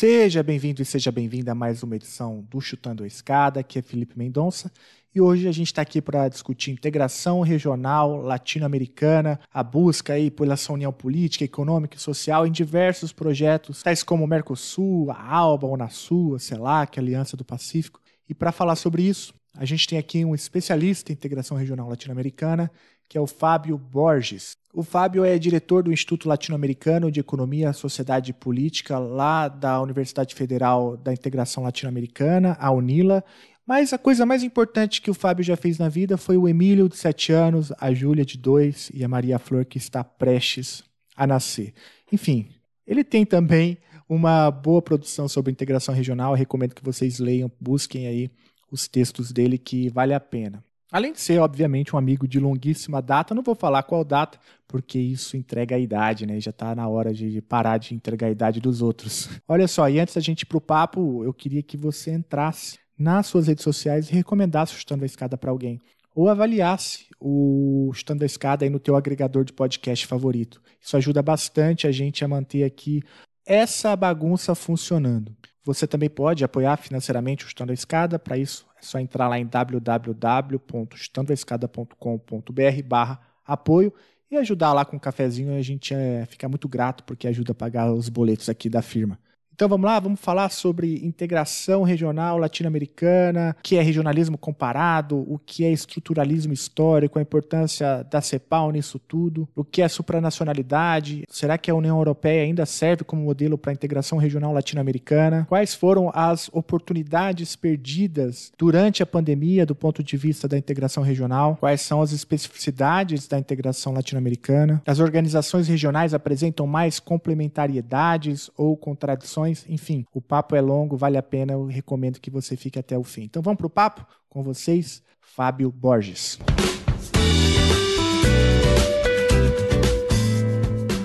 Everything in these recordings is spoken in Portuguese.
Seja bem-vindo e seja bem-vinda a mais uma edição do Chutando a Escada, que é Felipe Mendonça. E hoje a gente está aqui para discutir integração regional latino-americana, a busca aí pela essa união política, econômica e social em diversos projetos, tais como o Mercosul, a ALBA, a Unasul, a CELAC, a Aliança do Pacífico. E para falar sobre isso, a gente tem aqui um especialista em integração regional latino-americana, que é o Fábio Borges. O Fábio é diretor do Instituto Latino-Americano de Economia, Sociedade e Política, lá da Universidade Federal da Integração Latino-Americana, a UNILA. Mas a coisa mais importante que o Fábio já fez na vida foi o Emílio, de 7 anos, a Júlia, de 2 e a Maria Flor, que está prestes a nascer. Enfim, ele tem também uma boa produção sobre integração regional. Eu recomendo que vocês leiam, busquem aí os textos dele, que vale a pena. Além de ser, obviamente, um amigo de longuíssima data, não vou falar qual data, porque isso entrega a idade, né? Já está na hora de parar de entregar a idade dos outros. Olha só, e antes da gente ir pro papo, eu queria que você entrasse nas suas redes sociais e recomendasse o Chutando a Escada para alguém. Ou avaliasse o Chutando a Escada aí no teu agregador de podcast favorito. Isso ajuda bastante a gente a manter aqui essa bagunça funcionando. Você também pode apoiar financeiramente o Chutando a Escada. Para isso, é só entrar lá em www.chutandoaescada.com.br barra apoio e ajudar lá com um cafezinho. A gente é, fica muito grato porque ajuda a pagar os boletos aqui da firma. Então vamos lá, vamos falar sobre integração regional latino-americana, o que é regionalismo comparado, o que é estruturalismo histórico, a importância da CEPAL nisso tudo, o que é supranacionalidade, será que a União Europeia ainda serve como modelo para a integração regional latino-americana, quais foram as oportunidades perdidas durante a pandemia do ponto de vista da integração regional, quais são as especificidades da integração latino-americana, as organizações regionais apresentam mais complementariedades ou contradições enfim, o papo é longo, vale a pena, eu recomendo que você fique até o fim. Então vamos para o papo com vocês, Fábio Borges.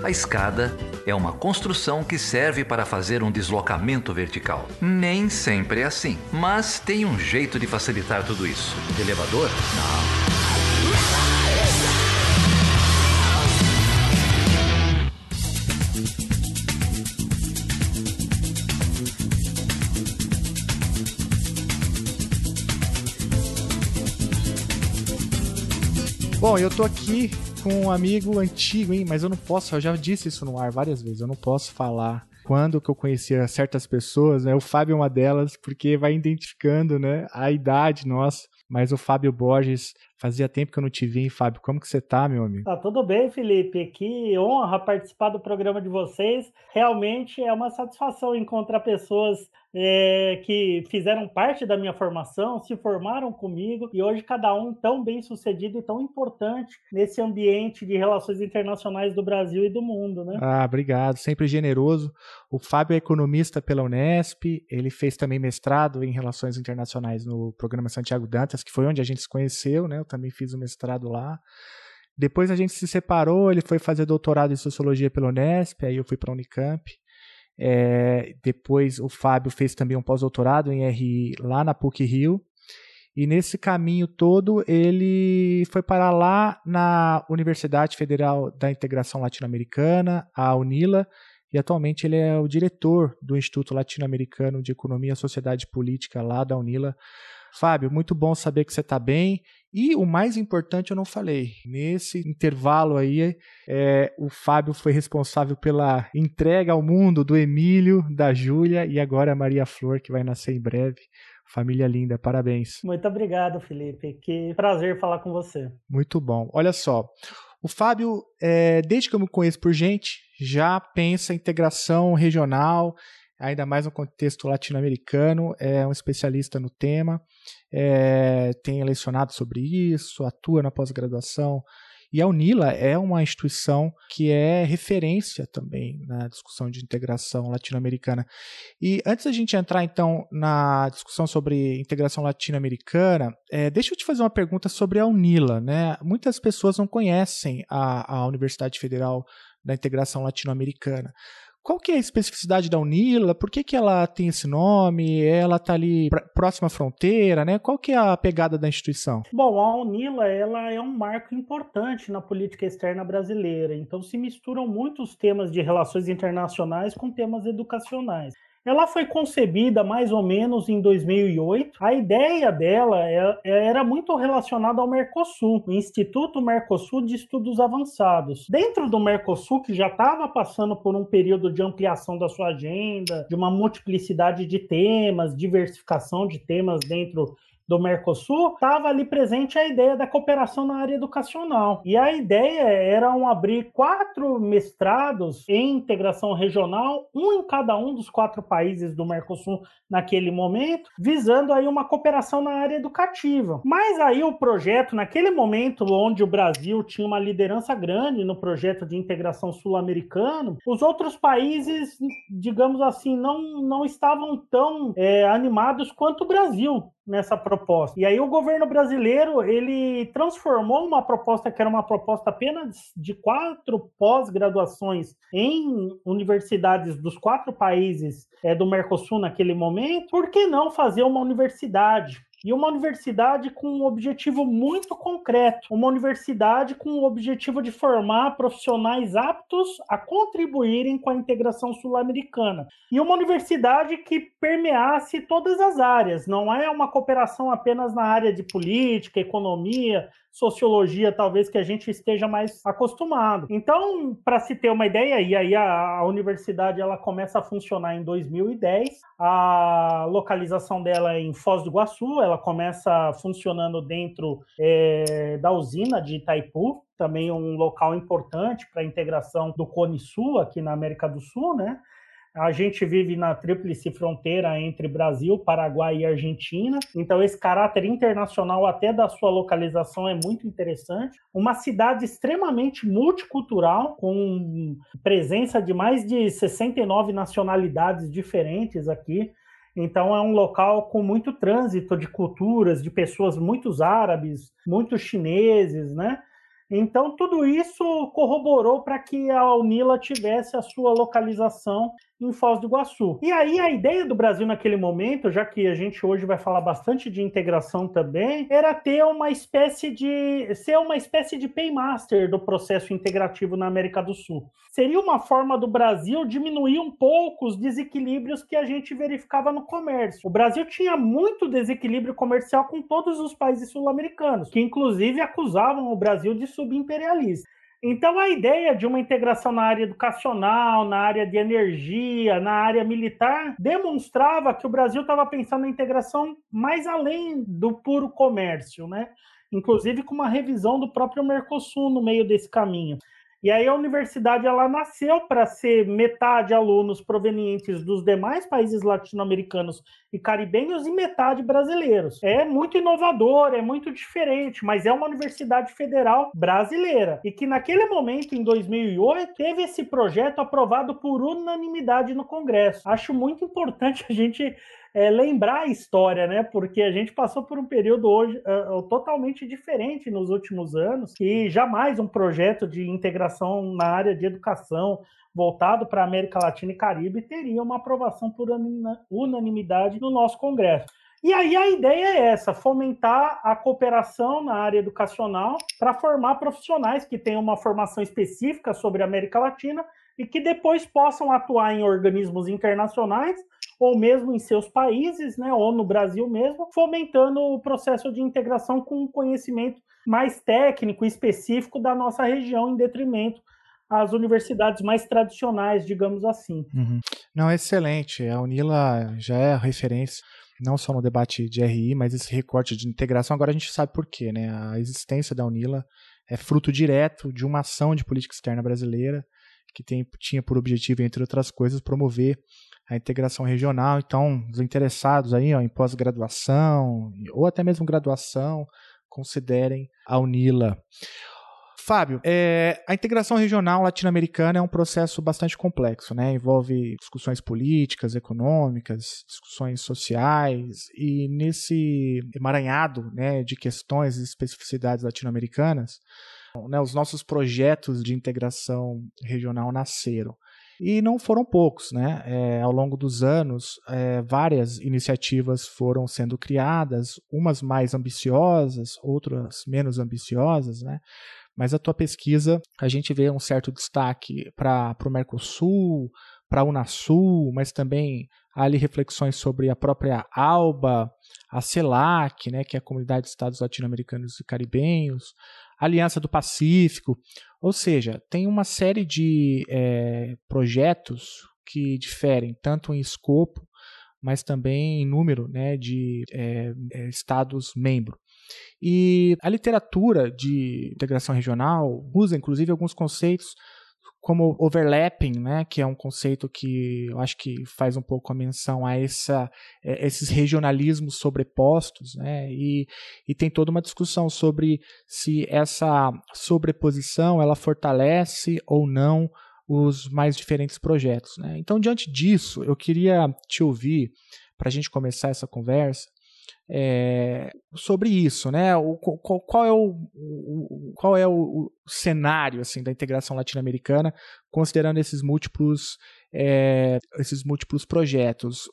A escada é uma construção que serve para fazer um deslocamento vertical. Nem sempre é assim, mas tem um jeito de facilitar tudo isso. elevador? Não. Bom, eu tô aqui com um amigo antigo, hein? Mas eu não posso, eu já disse isso no ar várias vezes, eu não posso falar quando que eu conhecia certas pessoas, né? O Fábio é uma delas, porque vai identificando, né, a idade nossa. Mas o Fábio Borges, fazia tempo que eu não te vi, hein, Fábio? Como que você tá, meu amigo? Tá tudo bem, Felipe. Que honra participar do programa de vocês. Realmente é uma satisfação encontrar pessoas é, que fizeram parte da minha formação, se formaram comigo e hoje cada um tão bem sucedido e tão importante nesse ambiente de relações internacionais do Brasil e do mundo, né? Ah, obrigado, sempre generoso. O Fábio é economista pela Unesp, ele fez também mestrado em relações internacionais no programa Santiago Dantas, que foi onde a gente se conheceu, né? Também fiz o mestrado lá. Depois a gente se separou, ele foi fazer doutorado em sociologia pela Unesp, aí eu fui para a Unicamp. É, depois o Fábio fez também um pós-doutorado em RI lá na PUC Rio. E nesse caminho todo ele foi parar lá na Universidade Federal da Integração Latino-Americana, a UNILA, e atualmente ele é o diretor do Instituto Latino-Americano de Economia, Sociedade e Política lá da UNILA. Fábio, muito bom saber que você está bem. E o mais importante eu não falei. Nesse intervalo aí, é, o Fábio foi responsável pela entrega ao mundo do Emílio, da Júlia e agora a Maria Flor, que vai nascer em breve. Família linda, parabéns. Muito obrigado, Felipe. Que prazer falar com você. Muito bom. Olha só, o Fábio, é, desde que eu me conheço por gente, já pensa em integração regional, ainda mais no contexto latino-americano, é um especialista no tema, é, tem lecionado sobre isso, atua na pós-graduação. E a UNILA é uma instituição que é referência também na discussão de integração latino-americana. E antes da gente entrar, então, na discussão sobre integração latino-americana, é, deixa eu te fazer uma pergunta sobre a UNILA. Né? Muitas pessoas não conhecem a, a Universidade Federal da Integração Latino-Americana. Qual que é a especificidade da UNILA? Por que, que ela tem esse nome? Ela está ali próxima à fronteira, né? Qual que é a pegada da instituição? Bom, a UNILA ela é um marco importante na política externa brasileira. Então se misturam muitos temas de relações internacionais com temas educacionais. Ela foi concebida mais ou menos em 2008. A ideia dela é, é, era muito relacionada ao Mercosul, o Instituto Mercosul de Estudos Avançados. Dentro do Mercosul, que já estava passando por um período de ampliação da sua agenda, de uma multiplicidade de temas, diversificação de temas dentro do Mercosul, estava ali presente a ideia da cooperação na área educacional. E a ideia era um abrir quatro mestrados em integração regional, um em cada um dos quatro países do Mercosul naquele momento, visando aí uma cooperação na área educativa. Mas aí o projeto, naquele momento onde o Brasil tinha uma liderança grande no projeto de integração sul-americano, os outros países, digamos assim, não, não estavam tão é, animados quanto o Brasil nessa proposta. E aí o governo brasileiro, ele transformou uma proposta que era uma proposta apenas de quatro pós-graduações em universidades dos quatro países é, do Mercosul naquele momento, por que não fazer uma universidade? E uma universidade com um objetivo muito concreto, uma universidade com o objetivo de formar profissionais aptos a contribuírem com a integração sul-americana. E uma universidade que permeasse todas as áreas, não é uma cooperação apenas na área de política, economia, sociologia, talvez que a gente esteja mais acostumado. Então, para se ter uma ideia, e aí a, a, universidade ela começa a funcionar em 2010, a localização dela é em Foz do Iguaçu, ela começa funcionando dentro é, da usina de Itaipu, também um local importante para a integração do Cone Sul aqui na América do Sul, né? A gente vive na tríplice fronteira entre Brasil, Paraguai e Argentina, então esse caráter internacional até da sua localização é muito interessante. Uma cidade extremamente multicultural, com presença de mais de 69 nacionalidades diferentes aqui. Então é um local com muito trânsito de culturas, de pessoas muitos árabes, muitos chineses, né? Então, tudo isso corroborou para que a Unila tivesse a sua localização em Foz do Iguaçu. E aí a ideia do Brasil naquele momento, já que a gente hoje vai falar bastante de integração também, era ter uma espécie de ser uma espécie de paymaster do processo integrativo na América do Sul. Seria uma forma do Brasil diminuir um pouco os desequilíbrios que a gente verificava no comércio. O Brasil tinha muito desequilíbrio comercial com todos os países sul-americanos, que inclusive acusavam o Brasil de subimperialista. Então, a ideia de uma integração na área educacional, na área de energia, na área militar, demonstrava que o Brasil estava pensando na integração mais além do puro comércio, né? Inclusive com uma revisão do próprio Mercosul no meio desse caminho. E aí a universidade ela nasceu para ser metade alunos provenientes dos demais países latino-americanos e caribenhos e metade brasileiros. É muito inovador, é muito diferente, mas é uma universidade federal brasileira e que naquele momento em 2008 teve esse projeto aprovado por unanimidade no Congresso. Acho muito importante a gente é, lembrar a história, né? Porque a gente passou por um período hoje uh, totalmente diferente nos últimos anos, e jamais um projeto de integração na área de educação voltado para a América Latina e Caribe teria uma aprovação por unanimidade no nosso Congresso. E aí a ideia é essa: fomentar a cooperação na área educacional para formar profissionais que tenham uma formação específica sobre a América Latina e que depois possam atuar em organismos internacionais ou mesmo em seus países, né, ou no Brasil mesmo, fomentando o processo de integração com um conhecimento mais técnico específico da nossa região, em detrimento às universidades mais tradicionais, digamos assim. Uhum. Não, excelente. A Unila já é referência não só no debate de RI, mas esse recorte de integração. Agora a gente sabe por quê, né? A existência da Unila é fruto direto de uma ação de política externa brasileira que tem, tinha por objetivo, entre outras coisas, promover a integração regional. Então, os interessados aí ó, em pós-graduação ou até mesmo graduação, considerem a UNILA. Fábio, é, a integração regional latino-americana é um processo bastante complexo, né? Envolve discussões políticas, econômicas, discussões sociais e nesse emaranhado, né, de questões e especificidades latino-americanas, né, os nossos projetos de integração regional nasceram. E não foram poucos, né? É, ao longo dos anos, é, várias iniciativas foram sendo criadas, umas mais ambiciosas, outras menos ambiciosas, né? Mas a tua pesquisa, a gente vê um certo destaque para o Mercosul, para a Unasul, mas também há ali reflexões sobre a própria ALBA, a CELAC, né, que é a Comunidade de Estados Latino-Americanos e Caribenhos, Aliança do Pacífico, ou seja, tem uma série de é, projetos que diferem tanto em escopo, mas também em número né, de é, é Estados-membros. E a literatura de integração regional usa, inclusive, alguns conceitos como overlapping, né, que é um conceito que eu acho que faz um pouco a menção a essa, é, esses regionalismos sobrepostos, né, e, e tem toda uma discussão sobre se essa sobreposição ela fortalece ou não os mais diferentes projetos. Né. Então, diante disso, eu queria te ouvir para a gente começar essa conversa é, sobre isso, né? O, qual, qual, é o, o, qual é o, cenário assim da integração latino-americana, considerando esses múltiplos é, esses múltiplos projetos?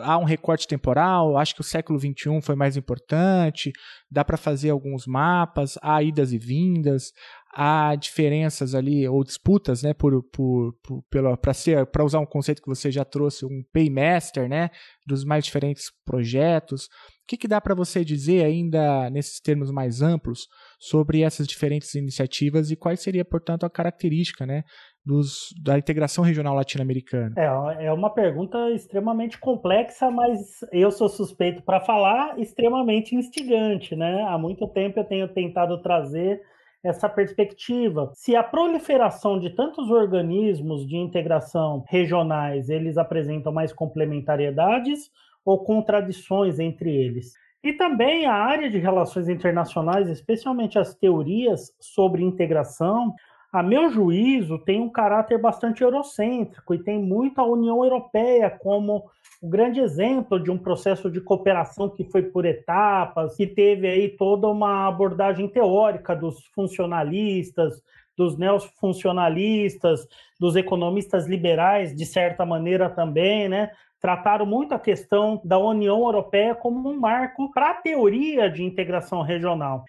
há um recorte temporal? Acho que o século XXI foi mais importante. Dá para fazer alguns mapas, há idas e vindas, há diferenças ali ou disputas, né, por, por, por para ser para usar um conceito que você já trouxe, um paymaster, né, dos mais diferentes projetos. O que, que dá para você dizer ainda nesses termos mais amplos sobre essas diferentes iniciativas e qual seria, portanto, a característica, né, dos, da integração regional latino-americana? É, é uma pergunta extremamente complexa, mas eu sou suspeito para falar, extremamente instigante, né? Há muito tempo eu tenho tentado trazer essa perspectiva. Se a proliferação de tantos organismos de integração regionais, eles apresentam mais complementariedades ou contradições entre eles. E também a área de relações internacionais, especialmente as teorias sobre integração, a meu juízo, tem um caráter bastante eurocêntrico e tem muito a União Europeia como o grande exemplo de um processo de cooperação que foi por etapas, que teve aí toda uma abordagem teórica dos funcionalistas, dos neofuncionalistas, dos economistas liberais, de certa maneira também, né? Trataram muito a questão da União Europeia como um marco para a teoria de integração regional.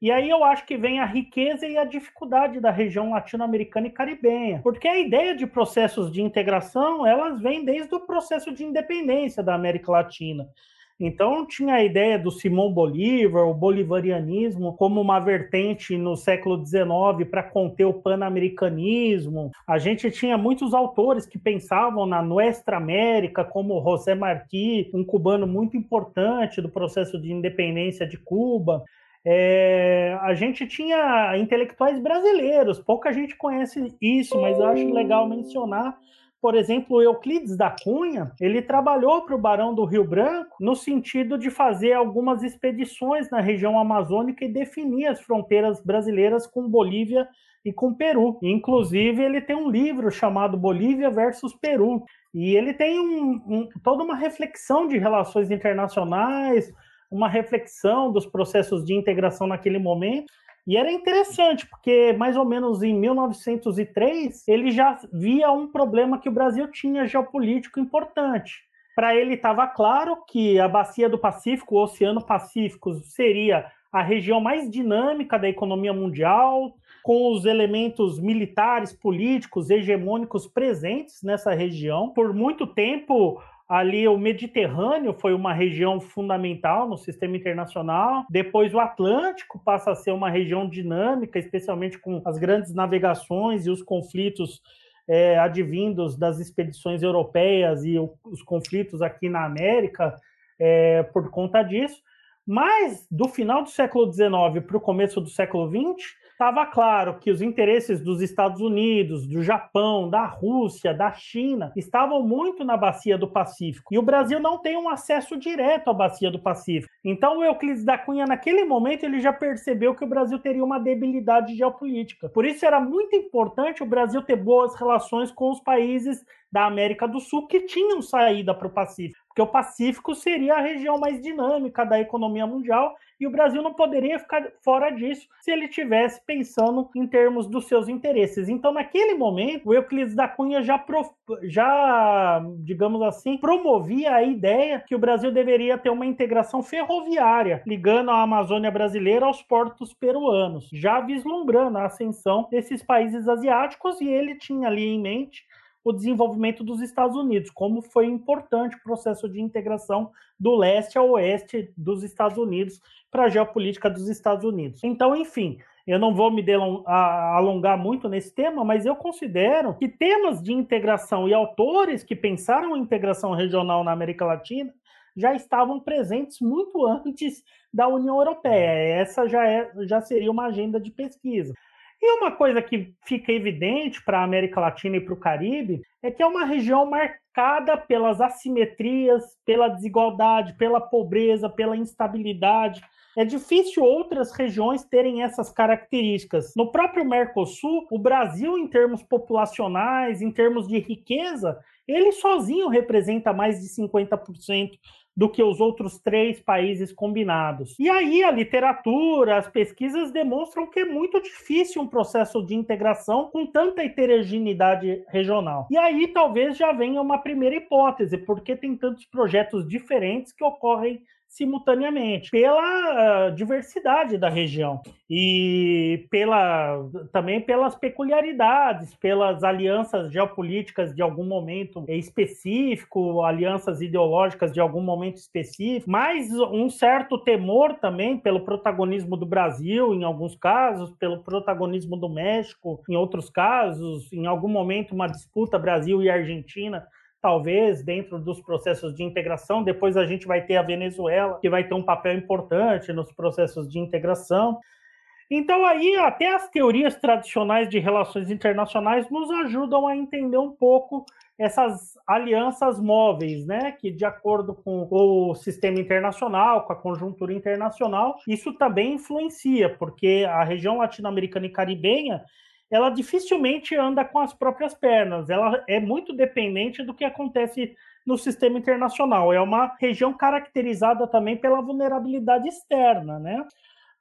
E aí eu acho que vem a riqueza e a dificuldade da região latino-americana e caribenha, porque a ideia de processos de integração, elas vêm desde o processo de independência da América Latina. Então tinha a ideia do Simão Bolívar, o bolivarianismo, como uma vertente no século XIX para conter o pan-americanismo. A gente tinha muitos autores que pensavam na Nuestra América, como José Martí, um cubano muito importante do processo de independência de Cuba. É, a gente tinha intelectuais brasileiros, pouca gente conhece isso, mas eu acho legal mencionar. Por exemplo, Euclides da Cunha, ele trabalhou para o Barão do Rio Branco no sentido de fazer algumas expedições na região amazônica e definir as fronteiras brasileiras com Bolívia e com Peru. Inclusive, ele tem um livro chamado Bolívia versus Peru. E ele tem um, um, toda uma reflexão de relações internacionais, uma reflexão dos processos de integração naquele momento. E era interessante, porque mais ou menos em 1903 ele já via um problema que o Brasil tinha geopolítico importante. Para ele estava claro que a bacia do Pacífico, o Oceano Pacífico, seria a região mais dinâmica da economia mundial, com os elementos militares, políticos, hegemônicos presentes nessa região. Por muito tempo, Ali o Mediterrâneo foi uma região fundamental no sistema internacional. Depois o Atlântico passa a ser uma região dinâmica, especialmente com as grandes navegações e os conflitos é, advindos das expedições europeias e os conflitos aqui na América é, por conta disso. Mas do final do século XIX para o começo do século XX, estava claro que os interesses dos Estados Unidos, do Japão, da Rússia, da China estavam muito na bacia do Pacífico. E o Brasil não tem um acesso direto à bacia do Pacífico. Então o Euclides da Cunha, naquele momento, ele já percebeu que o Brasil teria uma debilidade geopolítica. Por isso era muito importante o Brasil ter boas relações com os países da América do Sul que tinham saída para o Pacífico, porque o Pacífico seria a região mais dinâmica da economia mundial e o Brasil não poderia ficar fora disso se ele tivesse pensando em termos dos seus interesses. Então, naquele momento, o Euclides da Cunha já, já digamos assim, promovia a ideia que o Brasil deveria ter uma integração ferroviária, ligando a Amazônia brasileira aos portos peruanos, já vislumbrando a ascensão desses países asiáticos, e ele tinha ali em mente o desenvolvimento dos Estados Unidos, como foi importante o processo de integração do leste ao oeste dos Estados Unidos para a geopolítica dos Estados Unidos. Então, enfim, eu não vou me alongar muito nesse tema, mas eu considero que temas de integração e autores que pensaram em integração regional na América Latina já estavam presentes muito antes da União Europeia. Essa já, é, já seria uma agenda de pesquisa. E uma coisa que fica evidente para a América Latina e para o Caribe é que é uma região marcada pelas assimetrias, pela desigualdade, pela pobreza, pela instabilidade. É difícil outras regiões terem essas características. No próprio Mercosul, o Brasil, em termos populacionais, em termos de riqueza, ele sozinho representa mais de 50% do que os outros três países combinados. E aí a literatura, as pesquisas demonstram que é muito difícil um processo de integração com tanta heterogeneidade regional. E aí talvez já venha uma primeira hipótese, porque tem tantos projetos diferentes que ocorrem simultaneamente, pela uh, diversidade da região e pela também pelas peculiaridades, pelas alianças geopolíticas de algum momento específico, alianças ideológicas de algum momento específico, mas um certo temor também pelo protagonismo do Brasil em alguns casos, pelo protagonismo do México em outros casos, em algum momento uma disputa Brasil e Argentina talvez dentro dos processos de integração. Depois a gente vai ter a Venezuela, que vai ter um papel importante nos processos de integração. Então, aí, até as teorias tradicionais de relações internacionais nos ajudam a entender um pouco essas alianças móveis, né? Que, de acordo com o sistema internacional, com a conjuntura internacional, isso também influencia, porque a região latino-americana e caribenha ela dificilmente anda com as próprias pernas. Ela é muito dependente do que acontece no sistema internacional. É uma região caracterizada também pela vulnerabilidade externa, né?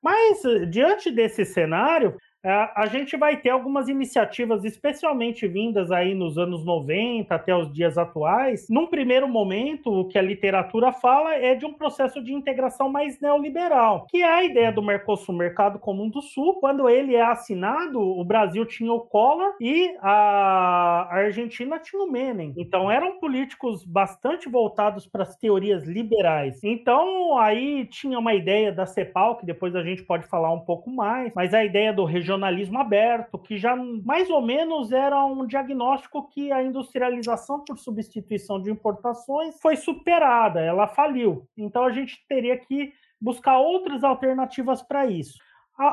Mas diante desse cenário, a gente vai ter algumas iniciativas, especialmente vindas aí nos anos 90 até os dias atuais. Num primeiro momento, o que a literatura fala é de um processo de integração mais neoliberal, que é a ideia do Mercosul, Mercado Comum do Sul. Quando ele é assinado, o Brasil tinha o Collor e a Argentina tinha o Menem. Então eram políticos bastante voltados para as teorias liberais. Então aí tinha uma ideia da CEPAL, que depois a gente pode falar um pouco mais, mas a ideia do regionalismo regionalismo aberto, que já mais ou menos era um diagnóstico que a industrialização por substituição de importações foi superada, ela faliu. Então a gente teria que buscar outras alternativas para isso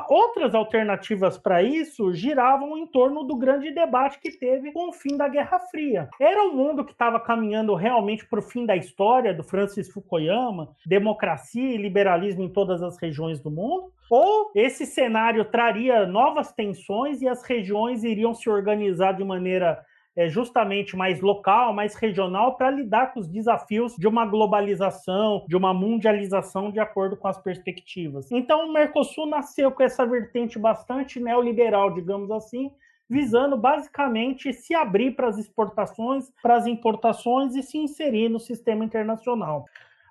outras alternativas para isso giravam em torno do grande debate que teve com o fim da Guerra Fria. Era um mundo que estava caminhando realmente para o fim da história do Francis Fukuyama, democracia e liberalismo em todas as regiões do mundo? Ou esse cenário traria novas tensões e as regiões iriam se organizar de maneira é, justamente mais local, mais regional, para lidar com os desafios de uma globalização, de uma mundialização de acordo com as perspectivas. Então, o Mercosul nasceu com essa vertente bastante neoliberal, digamos assim, visando basicamente se abrir para as exportações, para as importações e se inserir no sistema internacional.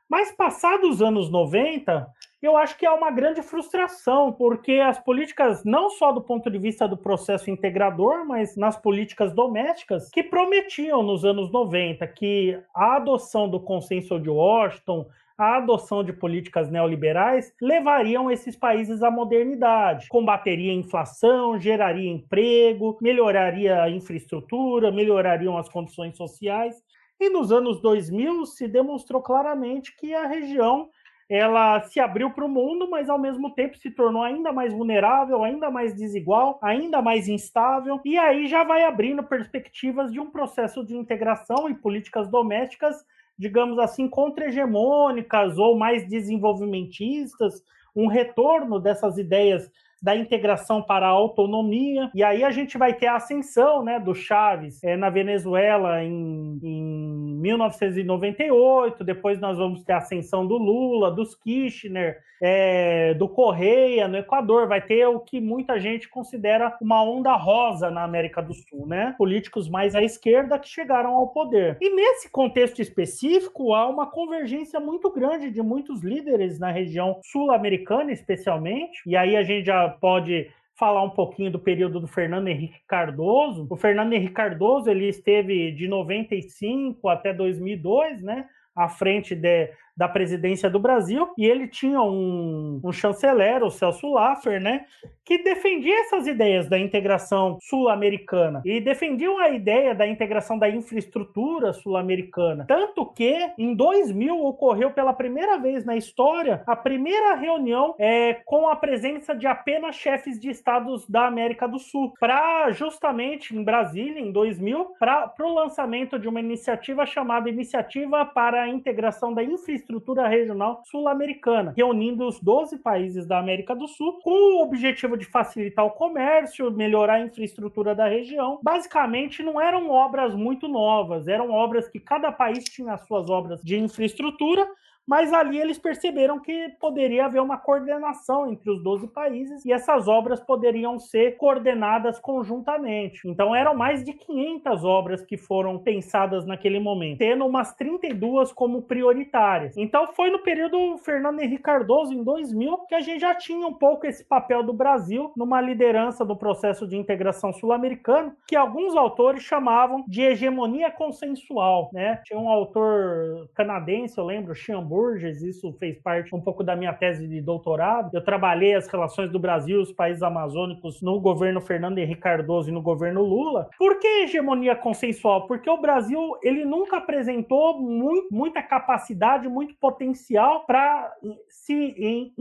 Mas passados os anos 90, eu acho que é uma grande frustração, porque as políticas, não só do ponto de vista do processo integrador, mas nas políticas domésticas, que prometiam nos anos 90 que a adoção do consenso de Washington, a adoção de políticas neoliberais levariam esses países à modernidade, combateria a inflação, geraria emprego, melhoraria a infraestrutura, melhorariam as condições sociais. E nos anos 2000 se demonstrou claramente que a região ela se abriu para o mundo, mas ao mesmo tempo se tornou ainda mais vulnerável, ainda mais desigual, ainda mais instável, e aí já vai abrindo perspectivas de um processo de integração e políticas domésticas, digamos assim, contra-hegemônicas ou mais desenvolvimentistas, um retorno dessas ideias da integração para a autonomia. E aí a gente vai ter a ascensão né, do Chaves é, na Venezuela em, em 1998, depois nós vamos ter a ascensão do Lula, dos Kirchner, é, do Correia no Equador, vai ter o que muita gente considera uma onda rosa na América do Sul, né? Políticos mais à esquerda que chegaram ao poder. E nesse contexto específico, há uma convergência muito grande de muitos líderes na região sul-americana, especialmente, e aí a gente já pode falar um pouquinho do período do Fernando Henrique Cardoso. O Fernando Henrique Cardoso ele esteve de 95 até 2002, né? à frente de, da presidência do Brasil, e ele tinha um, um chanceler, o Celso Laffer, né, que defendia essas ideias da integração sul-americana e defendiam a ideia da integração da infraestrutura sul-americana. Tanto que, em 2000, ocorreu pela primeira vez na história a primeira reunião é, com a presença de apenas chefes de estados da América do Sul, para justamente em Brasília, em 2000, para o lançamento de uma iniciativa chamada Iniciativa para a Integração da Infraestrutura estrutura regional sul-americana, reunindo os 12 países da América do Sul, com o objetivo de facilitar o comércio, melhorar a infraestrutura da região. Basicamente, não eram obras muito novas, eram obras que cada país tinha as suas obras de infraestrutura, mas ali eles perceberam que poderia haver uma coordenação entre os 12 países e essas obras poderiam ser coordenadas conjuntamente. Então eram mais de 500 obras que foram pensadas naquele momento, tendo umas 32 como prioritárias. Então foi no período Fernando Henrique Cardoso, em 2000, que a gente já tinha um pouco esse papel do Brasil numa liderança do processo de integração sul-americano, que alguns autores chamavam de hegemonia consensual. Né? Tinha um autor canadense, eu lembro, Chambon, Isso fez parte um pouco da minha tese de doutorado. Eu trabalhei as relações do Brasil e os países amazônicos no governo Fernando Henrique Cardoso e no governo Lula. Por que hegemonia consensual? Porque o Brasil ele nunca apresentou muito, muita capacidade, muito potencial para se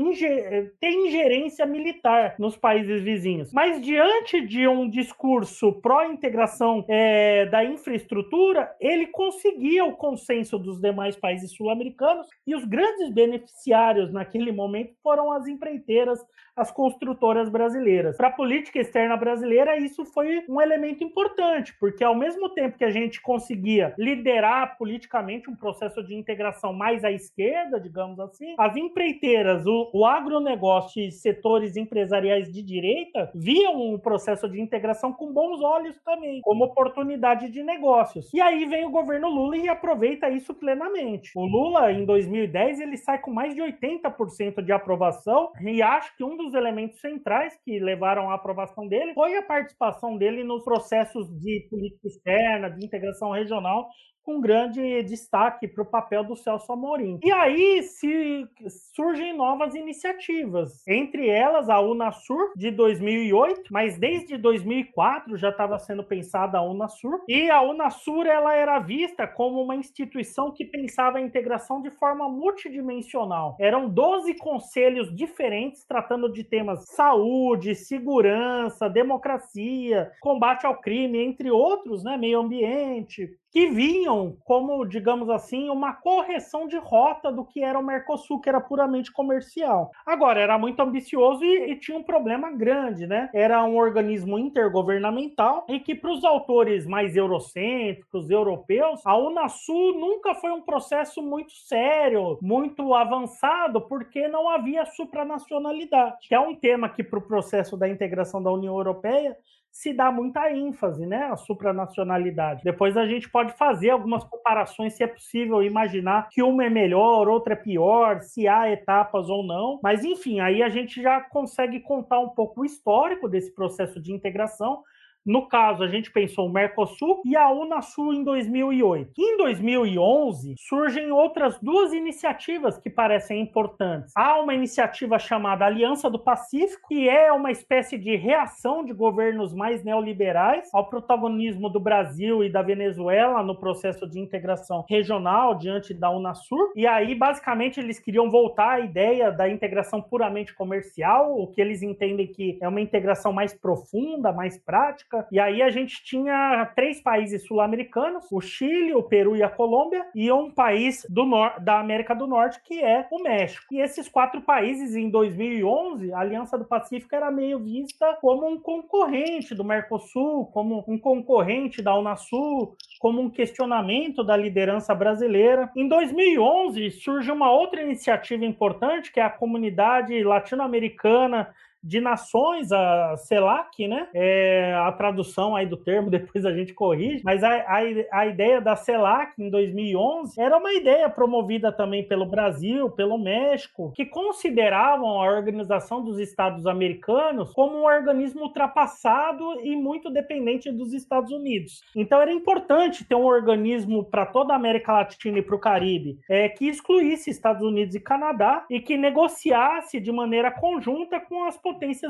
ter ingerência militar nos países vizinhos. Mas diante de um discurso pró-integração é, da infraestrutura, ele conseguia o consenso dos demais países sul-americanos e os grandes beneficiários naquele momento foram as empreiteiras, as construtoras brasileiras. Para a política externa brasileira, isso foi um elemento importante, porque ao mesmo tempo que a gente conseguia liderar politicamente um processo de integração mais à esquerda, digamos assim, as empreiteiras, o, o agronegócio e setores empresariais de direita viam o processo de integração com bons olhos também, como oportunidade de negócios. E aí vem o governo Lula e aproveita isso plenamente. O Lula, em 2000 2010 ele sai com mais de 80% de aprovação e acho que um dos elementos centrais que levaram à aprovação dele foi a participação dele nos processos de política externa, de integração regional com grande destaque para o papel do Celso Amorim. E aí se surgem novas iniciativas, entre elas a Unasur de 2008, mas desde 2004 já estava sendo pensada a Unasur, e a Unasur ela era vista como uma instituição que pensava a integração de forma multidimensional. Eram 12 conselhos diferentes tratando de temas saúde, segurança, democracia, combate ao crime, entre outros, né, meio ambiente, que vinham como, digamos assim, uma correção de rota do que era o Mercosul, que era puramente comercial. Agora, era muito ambicioso e, e tinha um problema grande, né? Era um organismo intergovernamental e que, para os autores mais eurocêntricos, europeus, a Unasul nunca foi um processo muito sério, muito avançado, porque não havia supranacionalidade, que é um tema que, para o processo da integração da União Europeia, se dá muita ênfase, né, à supranacionalidade. Depois a gente pode fazer algumas comparações se é possível imaginar que uma é melhor, outra é pior, se há etapas ou não. Mas enfim, aí a gente já consegue contar um pouco o histórico desse processo de integração no caso, a gente pensou o Mercosul e a Unasul em 2008. Em 2011, surgem outras duas iniciativas que parecem importantes. Há uma iniciativa chamada Aliança do Pacífico, que é uma espécie de reação de governos mais neoliberais ao protagonismo do Brasil e da Venezuela no processo de integração regional diante da Unasur. E aí, basicamente, eles queriam voltar à ideia da integração puramente comercial, o que eles entendem que é uma integração mais profunda, mais prática e aí a gente tinha três países sul-americanos: o Chile, o Peru e a Colômbia, e um país do da América do Norte, que é o México. E esses quatro países, em 2011, a Aliança do Pacífico era meio vista como um concorrente do Mercosul, como um concorrente da Unasul, como um questionamento da liderança brasileira. Em 2011, surge uma outra iniciativa importante, que é a Comunidade Latino-Americana de nações, a CELAC, né? É a tradução aí do termo, depois a gente corrige, mas a, a, a ideia da CELAC em 2011 era uma ideia promovida também pelo Brasil, pelo México, que consideravam a Organização dos Estados Americanos como um organismo ultrapassado e muito dependente dos Estados Unidos. Então era importante ter um organismo para toda a América Latina e para o Caribe é, que excluísse Estados Unidos e Canadá e que negociasse de maneira conjunta com as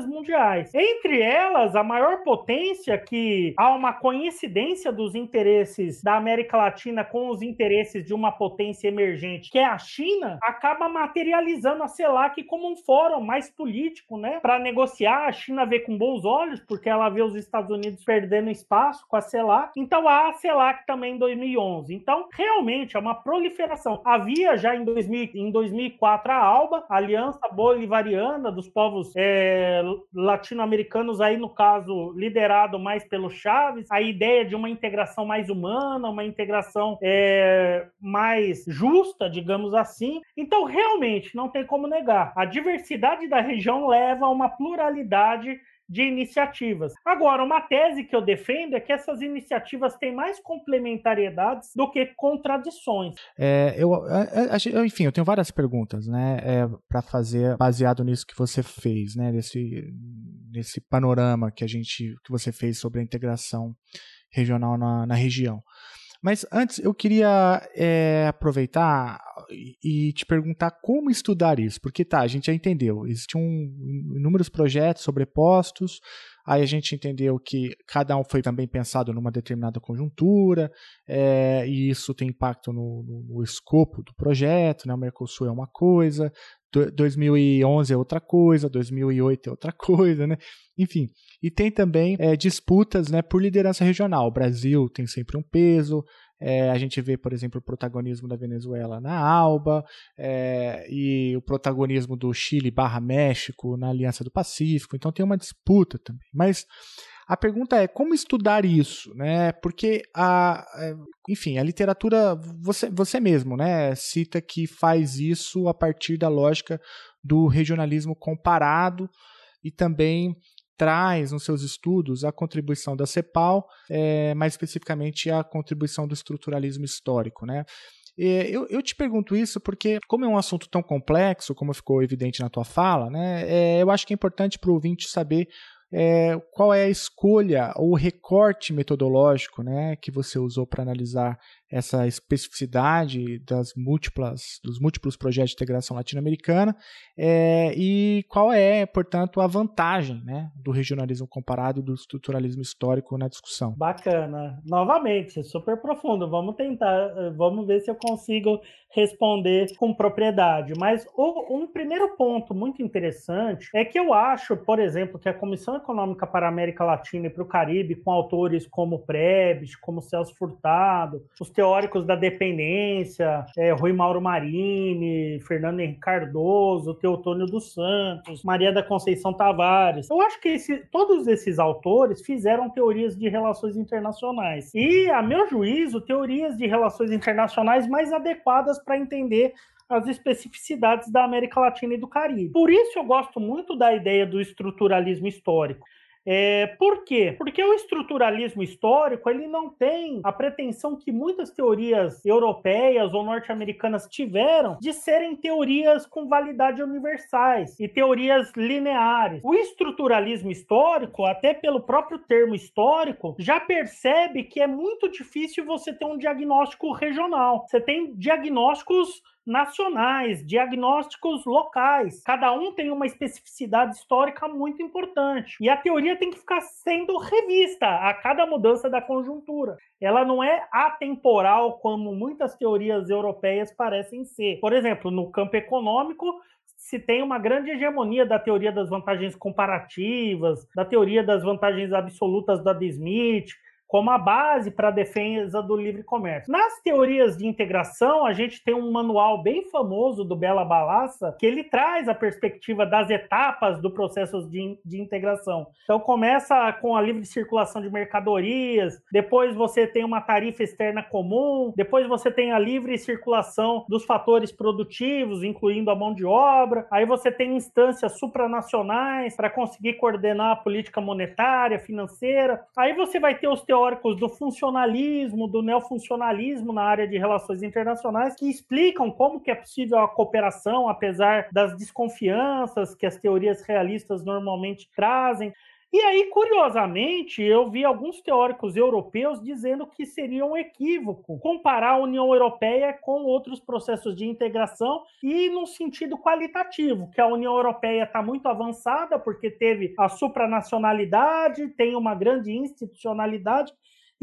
mundiais. Entre elas, a maior potência que há uma coincidência dos interesses da América Latina com os interesses de uma potência emergente, que é a China, acaba materializando a CELAC como um fórum mais político, né, para negociar. A China vê com bons olhos, porque ela vê os Estados Unidos perdendo espaço com a CELAC. Então há a CELAC também em 2011. Então, realmente é uma proliferação. Havia já em, 2000, em 2004 a ALBA, Aliança Bolivariana dos Povos é, Latino-Americanos, aí no caso liderado mais pelo Chaves, a ideia de uma integração mais humana, uma integração é, mais justa, digamos assim. Então, realmente, não tem como negar. A diversidade da região leva a uma pluralidade de iniciativas. Agora, uma tese que eu defendo é que essas iniciativas têm mais complementariedades do que contradições. É, eu, é, é, enfim, eu tenho várias perguntas, né, é, para fazer baseado nisso que você fez, né, nesse, nesse panorama que a gente, que você fez sobre a integração regional na, na região. Mas antes, eu queria é, aproveitar e te perguntar como estudar isso, porque tá, a gente já entendeu, existiam inúmeros projetos sobrepostos, aí a gente entendeu que cada um foi também pensado numa determinada conjuntura, é, e isso tem impacto no, no, no, escopo do projeto, né? o Mercosul é uma coisa, 2011 é outra coisa, 2008 é outra coisa, né? Enfim, e tem também é, disputas né, por liderança regional. O Brasil tem sempre um peso, é, a gente vê, por exemplo, o protagonismo da Venezuela na ALBA é, e o protagonismo do Chile barra México na Aliança do Pacífico. Então tem uma disputa também. Mas a pergunta é como estudar isso, né? Porque a, é, enfim, a literatura você, você mesmo, né, cita que faz isso a partir da lógica do regionalismo comparado e também traz nos seus estudos a contribuição da CEPAL, é, mais especificamente a contribuição do estruturalismo histórico, né? Eu, eu, te pergunto isso porque, como é um assunto tão complexo, como ficou evidente na tua fala, né, é, eu acho que é importante para o ouvinte saber é, qual é a escolha ou recorte metodológico né, que você usou para analisar essa especificidade das múltiplas, dos múltiplos projetos de integração latino-americana é, e qual é, portanto, a vantagem né, do regionalismo comparado e do estruturalismo histórico na discussão. Bacana. Novamente, super profundo. Vamos tentar, vamos ver se eu consigo responder com propriedade. Mas o, um primeiro ponto muito interessante é que eu acho, por exemplo, que a Comissão Econômica para a América Latina e para o Caribe, com autores como Prebes, como Celso Furtado, os teóricos da dependência, é, Rui Mauro Marini, Fernando Henrique Cardoso, Teotônio dos Santos, Maria da Conceição Tavares. Eu acho que esse, todos esses autores fizeram teorias de relações internacionais. E, a meu juízo, teorias de relações internacionais mais adequadas para entender as especificidades da América Latina e do Caribe. Por isso eu gosto muito da ideia do estruturalismo histórico. É, por quê? Porque o estruturalismo histórico ele não tem a pretensão que muitas teorias europeias ou norte-americanas tiveram de serem teorias com validade universais e teorias lineares. O estruturalismo histórico, até pelo próprio termo histórico, já percebe que é muito difícil você ter um diagnóstico regional. Você tem diagnósticos nacionais, diagnósticos locais. Cada um tem uma especificidade histórica muito importante. E a teoria tem que ficar sendo revista a cada mudança da conjuntura. Ela não é atemporal como muitas teorias europeias parecem ser. Por exemplo, no campo econômico, se tem uma grande hegemonia da teoria das vantagens comparativas, da teoria das vantagens absolutas Adam Smith, como a base para a defesa do livre comércio. Nas teorias de integração, a gente tem um manual bem famoso do Bela Balassa, que ele traz a perspectiva das etapas do processo de, de integração. Então, começa com a livre circulação de mercadorias, depois você tem uma tarifa externa comum, depois você tem a livre circulação dos fatores produtivos, incluindo a mão de obra, aí você tem instâncias supranacionais para conseguir coordenar a política monetária, financeira, aí você vai ter os teóricos teóricos do funcionalismo, do neofuncionalismo na área de relações internacionais, que explicam como que é possível a cooperação, apesar das desconfianças que as teorias realistas normalmente trazem. E aí, curiosamente, eu vi alguns teóricos europeus dizendo que seria um equívoco comparar a União Europeia com outros processos de integração e num sentido qualitativo, que a União Europeia está muito avançada porque teve a supranacionalidade, tem uma grande institucionalidade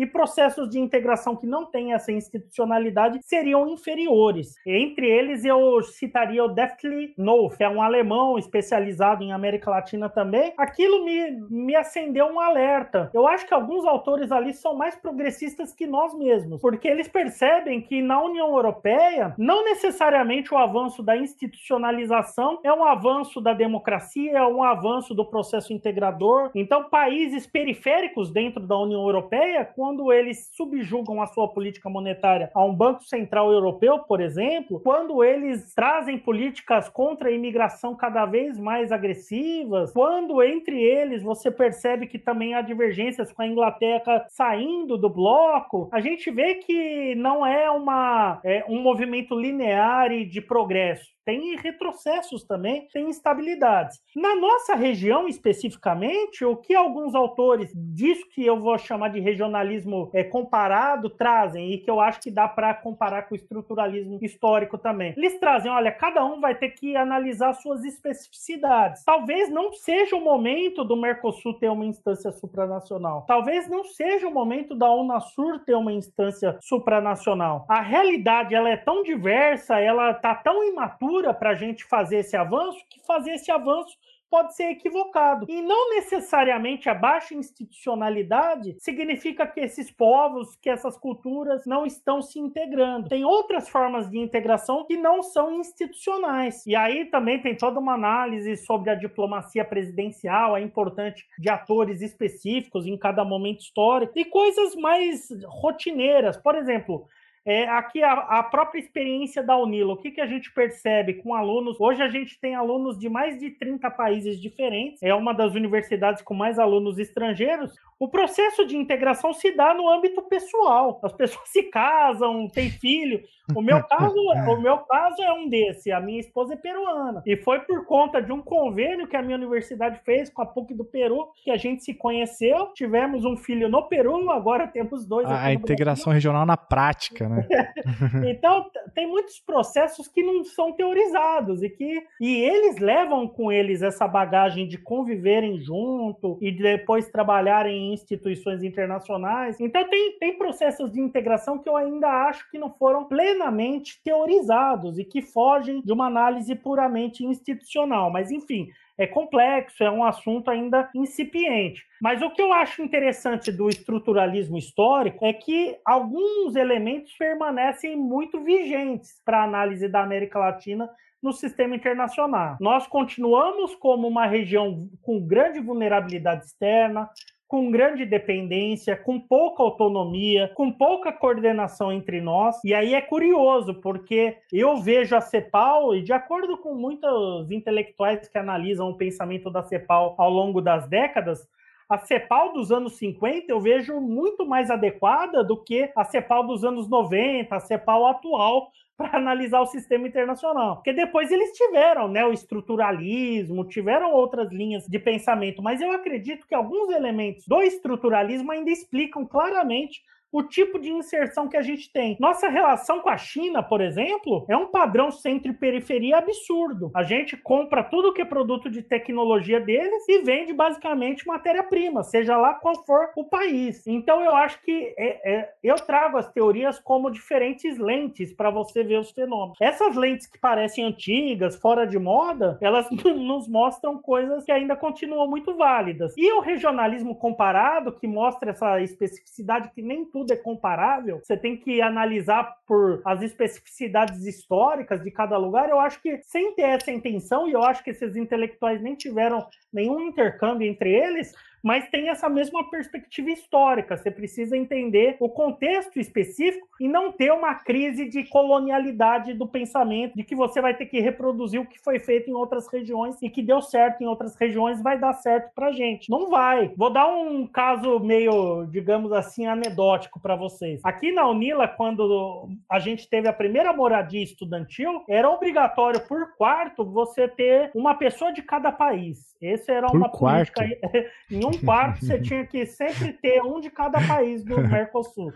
e processos de integração que não têm essa institucionalidade seriam inferiores. Entre eles, eu citaria o Deftly que é um alemão especializado em América Latina também. Aquilo me, me acendeu um alerta. Eu acho que alguns autores ali são mais progressistas que nós mesmos, porque eles percebem que na União Europeia, não necessariamente o avanço da institucionalização é um avanço da democracia, é um avanço do processo integrador. Então, países periféricos dentro da União Europeia, com quando eles subjugam a sua política monetária a um Banco Central Europeu, por exemplo, quando eles trazem políticas contra a imigração cada vez mais agressivas, quando entre eles você percebe que também há divergências com a Inglaterra saindo do bloco, a gente vê que não é, uma, é um movimento linear e de progresso tem retrocessos também, tem instabilidades. Na nossa região, especificamente, o que alguns autores disso que eu vou chamar de regionalismo é, comparado trazem, e que eu acho que dá para comparar com o estruturalismo histórico também. Eles trazem, olha, cada um vai ter que analisar suas especificidades. Talvez não seja o momento do Mercosul ter uma instância supranacional. Talvez não seja o momento da Unasur ter uma instância supranacional. A realidade ela é tão diversa, ela está tão imatura para a gente fazer esse avanço que fazer esse avanço pode ser equivocado. E não necessariamente a baixa institucionalidade significa que esses povos, que essas culturas não estão se integrando. Tem outras formas de integração que não são institucionais. E aí também tem toda uma análise sobre a diplomacia presidencial, é importante de atores específicos em cada momento histórico e coisas mais rotineiras. Por exemplo, é, aqui a, a, própria experiência da Unila, o que, que a gente percebe com alunos? Hoje a gente tem alunos de mais de 30 países diferentes, é uma das universidades com mais alunos estrangeiros. O processo de integração se dá no âmbito pessoal. As pessoas se casam, têm filho. O meu caso, o meu caso é um desse. A minha esposa é peruana e foi por conta de um convênio que a minha universidade fez com a PUC do Peru que a gente se conheceu. Tivemos um filho no Peru, agora temos dois. A, a integração regional na prática né? então, tem muitos processos que não são teorizados e que e eles levam com eles essa bagagem de conviverem junto e de depois trabalharem em instituições internacionais. Então, tem, tem processos de integração que eu ainda acho que não foram plenamente teorizados e que fogem de uma análise puramente institucional. Mas, enfim, é complexo, é um assunto ainda incipiente. Mas o que eu acho interessante do estruturalismo histórico é que alguns elementos permanecem muito vigentes para a análise da América Latina no sistema internacional. Nós continuamos como uma região com grande vulnerabilidade externa, com grande dependência, com pouca autonomia, com pouca coordenação entre nós. E aí é curioso, porque eu vejo a CEPAL, e de acordo com muitos intelectuais que analisam o pensamento da CEPAL ao longo das décadas, a CEPAL dos anos 50 eu vejo muito mais adequada do que a CEPAL dos anos 90, a CEPAL atual, para analisar o sistema internacional. Porque depois eles tiveram né, o estruturalismo, tiveram outras linhas de pensamento, mas eu acredito que alguns elementos do estruturalismo ainda explicam claramente o tipo de inserção que a gente tem. Nossa relação com a China, por exemplo, é um padrão centro e periferia absurdo. A gente compra tudo que é produto de tecnologia deles e vende basicamente matéria-prima, seja lá qual for o país. Então eu acho que é, é, eu trago as teorias como diferentes lentes para você ver os fenômenos. Essas lentes que parecem antigas, fora de moda, elas nos mostram coisas que ainda continuam muito válidas. E o regionalismo comparado, que mostra essa especificidade que nem é comparável, você tem que analisar por as especificidades históricas de cada lugar. Eu acho que sem ter essa intenção, e eu acho que esses intelectuais nem tiveram nenhum intercâmbio entre eles, mas tem essa mesma perspectiva histórica. Você precisa entender o contexto específico e não ter uma crise de colonialidade do pensamento, de que você vai ter que reproduzir o que foi feito em outras regiões e que deu certo em outras regiões vai dar certo pra gente. Não vai. Vou dar um caso meio, digamos assim, anedótico para vocês. Aqui na Unila, quando a gente teve a primeira moradia estudantil, era obrigatório por quarto você ter uma pessoa de cada país. Esse era por uma quarto. política em um quarto você tinha que sempre ter um de cada país do Mercosul.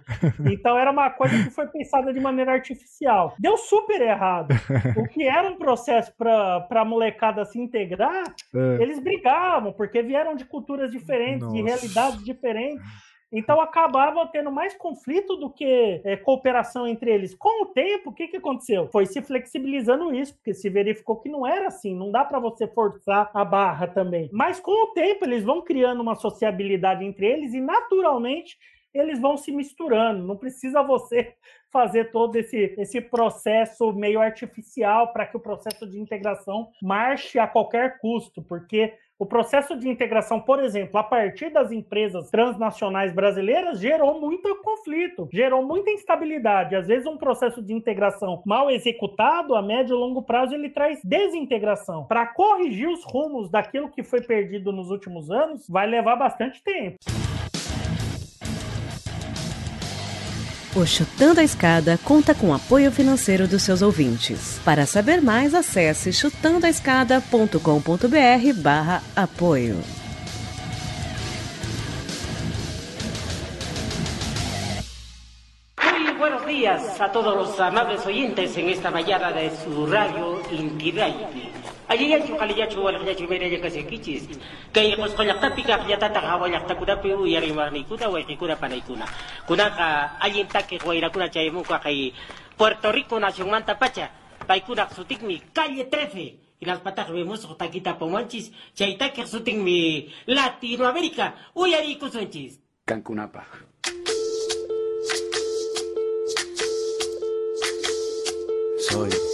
Então era uma coisa que foi pensada de maneira artificial. Deu super errado. O que era um processo para a molecada se integrar, É. eles brigavam, porque vieram de culturas diferentes, de Nossa. realidades diferentes. Então acabava tendo mais conflito do que é, cooperação entre eles. Com o tempo, o que, que aconteceu? Foi se flexibilizando isso, porque se verificou que não era assim, não dá para você forçar a barra também. Mas com o tempo, eles vão criando uma sociabilidade entre eles e naturalmente eles vão se misturando. Não precisa você fazer todo esse, esse processo meio artificial para que o processo de integração marche a qualquer custo, porque o processo de integração, por exemplo, a partir das empresas transnacionais brasileiras, gerou muito conflito, gerou muita instabilidade. Às vezes, um processo de integração mal executado, a médio e longo prazo, ele traz desintegração. Para corrigir os rumos daquilo que foi perdido nos últimos anos, vai levar bastante tempo. O Chutando a Escada conta com apoio financeiro dos seus ouvintes. Para saber mais, acesse chutandoaescada.com.br barra apoio. Muy buenos días a todos los amables oyentes en esta mañana de su radio Intidaiti. ayayachu qalillachu walqillachu mayrallakas rikichis kay qusqallaqtapi pues, kaqllatata hawallaqtakunapi uyariwarniykuna wayqikuna panaykuna kunaqa ah, allin takiq wayrakuna chaymuqa kay Puerto Rico nación nacionmanta pacha paykuna sutikmi calle trece. Y las patas vemos o 13 inaspataj wimusqa takitapumanchis chaytakiq sutinmi latinoamérica. Uyariykusunchis kankunapaj soy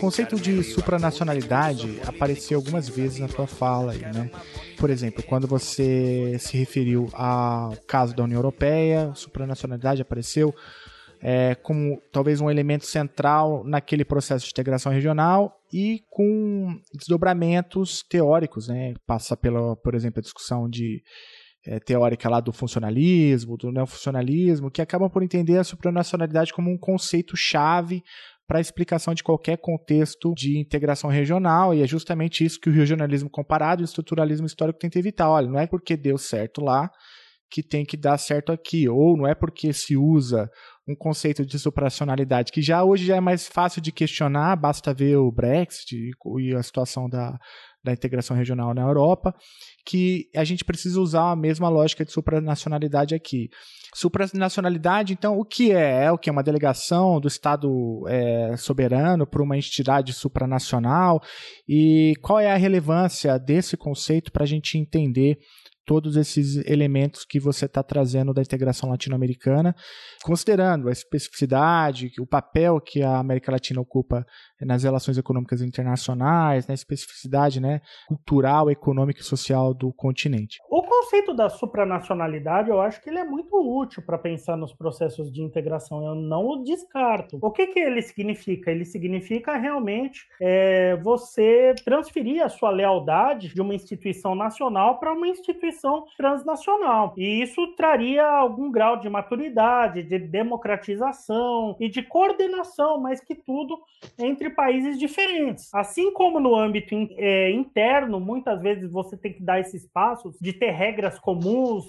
conceito de supranacionalidade apareceu algumas vezes na tua fala né? Por exemplo, quando você se referiu ao caso da União Europeia, supranacionalidade apareceu é, como talvez um elemento central naquele processo de integração regional e com desdobramentos teóricos, né? Passa pela, por exemplo, a discussão de é, teórica lá do funcionalismo, do neofuncionalismo, que acabam por entender a supranacionalidade como um conceito chave para explicação de qualquer contexto de integração regional, e é justamente isso que o regionalismo comparado e o estruturalismo histórico tenta evitar. Olha, não é porque deu certo lá que tem que dar certo aqui, ou não é porque se usa um conceito de supranacionalidade que já hoje já é mais fácil de questionar, basta ver o Brexit e a situação da, da integração regional na Europa, que a gente precisa usar a mesma lógica de supranacionalidade aqui. Supranacionalidade, então, o que é? É o que? É uma delegação do Estado é, soberano para uma entidade supranacional? E qual é a relevância desse conceito para a gente entender todos esses elementos que você está trazendo da integração latino-americana, considerando a especificidade, o papel que a América Latina ocupa nas relações econômicas internacionais, na especificidade né, cultural, econômica e social do continente. O conceito da supranacionalidade, eu acho que ele é muito útil para pensar nos processos de integração. Eu não o descarto. O que, que ele significa? Ele significa realmente é, você transferir a sua lealdade de uma instituição nacional para uma instituição transnacional. E isso traria algum grau de maturidade, de democratização e de coordenação, mais que tudo, entre países diferentes. Assim como no âmbito é, interno, muitas vezes você tem que dar esses passos de ter regras comuns,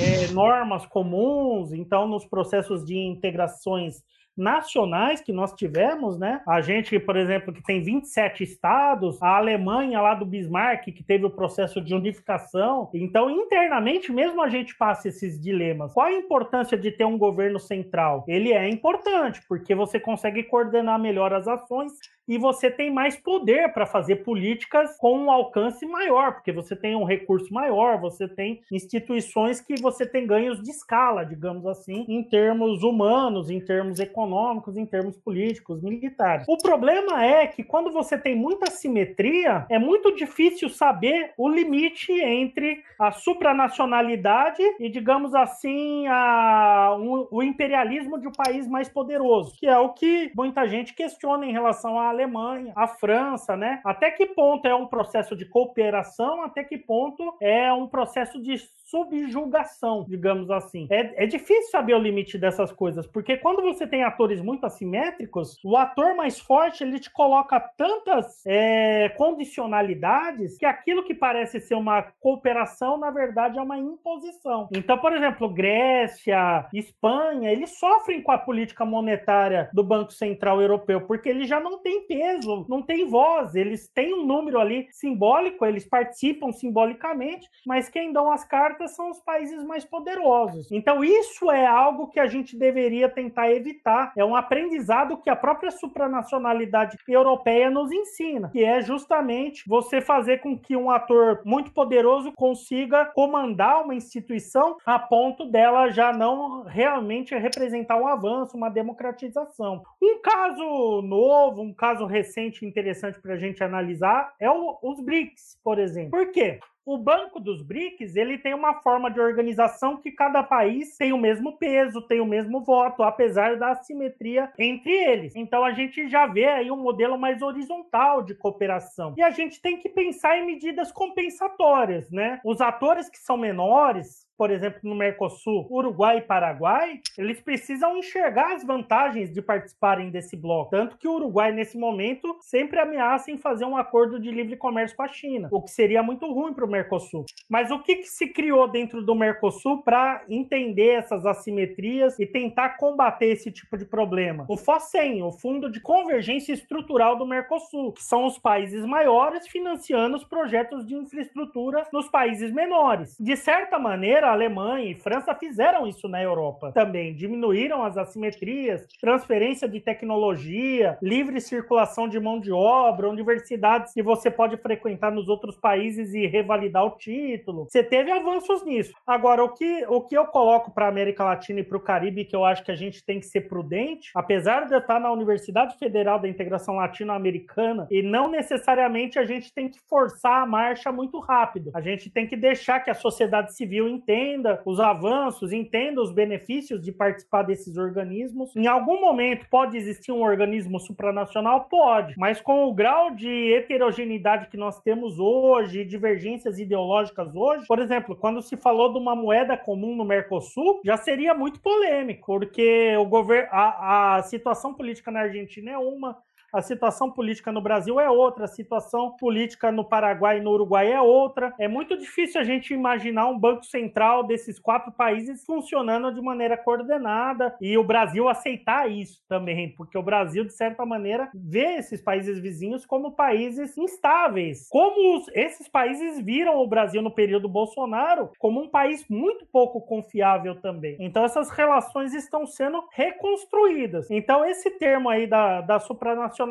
é, normas comuns. Então, nos processos de integrações nacionais que nós tivemos, né? A gente, por exemplo, que tem 27 estados, a Alemanha lá do Bismarck, que teve o processo de unificação. Então, internamente, mesmo a gente passa esses dilemas. Qual a importância de ter um governo central? Ele é importante, porque você consegue coordenar melhor as ações e você tem mais poder para fazer políticas com um alcance maior, porque você tem um recurso maior, você tem instituições que você tem ganhos de escala, digamos assim, em termos humanos, em termos econômicos, em termos políticos, militares. O problema é que quando você tem muita simetria, é muito difícil saber o limite entre a supranacionalidade e, digamos assim, a, um, o imperialismo de um país mais poderoso, que é o que muita gente questiona em relação à Alemanha, a França, né? Até que ponto é um processo de cooperação, até que ponto é um processo de subjugação, digamos assim. É, é difícil saber o limite dessas coisas, porque quando você tem atores muito assimétricos, o ator mais forte ele te coloca tantas é, condicionalidades que aquilo que parece ser uma cooperação, na verdade, é uma imposição. Então, por exemplo, Grécia, Espanha, eles sofrem com a política monetária do Banco Central Europeu, porque eles já não têm peso, não têm voz, eles têm um número ali simbólico, eles participam simbolicamente, mas quem dão as cartas são os países mais poderosos. Então, isso é algo que a gente deveria tentar evitar. É um aprendizado que a própria supranacionalidade europeia nos ensina, que é justamente você fazer com que um ator muito poderoso consiga comandar uma instituição a ponto dela já não realmente representar um avanço, uma democratização. Um caso novo, um caso recente interessante para a gente analisar é o, os BRICS, por exemplo. Por quê? O Banco dos BRICS, ele tem uma forma de organização que cada país tem o mesmo peso, tem o mesmo voto, apesar da assimetria entre eles. Então a gente já vê aí um modelo mais horizontal de cooperação. E a gente tem que pensar em medidas compensatórias, né? Os atores que são menores, por exemplo, no Mercosul, Uruguai e Paraguai, eles precisam enxergar as vantagens de participarem desse bloco. Tanto que o Uruguai, nesse momento, sempre ameaça em fazer um acordo de livre comércio com a China, o que seria muito ruim para o Mercosul. Mas o que, que se criou dentro do Mercosul para entender essas assimetrias e tentar combater esse tipo de problema? O FOSEM, o Fundo de Convergência Estrutural do Mercosul, que são os países maiores financiando os projetos de infraestrutura nos países menores. De certa maneira, a Alemanha e França fizeram isso na Europa também. Diminuíram as assimetrias, transferência de tecnologia, livre circulação de mão de obra, universidades que você pode frequentar nos outros países e revalidar o título. Você teve avanços nisso. Agora, o que, o que eu coloco para a América Latina e para o Caribe, que eu acho que a gente tem que ser prudente, apesar de eu estar na Universidade Federal da Integração Latino-Americana, e não necessariamente a gente tem que forçar a marcha muito rápido. A gente tem que deixar que a sociedade civil entenda entenda os avanços, entenda os benefícios de participar desses organismos. Em algum momento pode existir um organismo supranacional? Pode, mas com o grau de heterogeneidade que nós temos hoje, divergências ideológicas hoje, por exemplo, quando se falou de uma moeda comum no Mercosul, já seria muito polêmico, porque o governo, a, a situação política na Argentina é uma, a situação política no Brasil é outra, a situação política no Paraguai e no Uruguai é outra. É muito difícil a gente imaginar um banco central desses quatro países funcionando de maneira coordenada e o Brasil aceitar isso também, porque o Brasil, de certa maneira, vê esses países vizinhos como países instáveis. Como os, esses países viram o Brasil no período Bolsonaro como um país muito pouco confiável também. Então, essas relações estão sendo reconstruídas. Então, esse termo aí da, da supranacional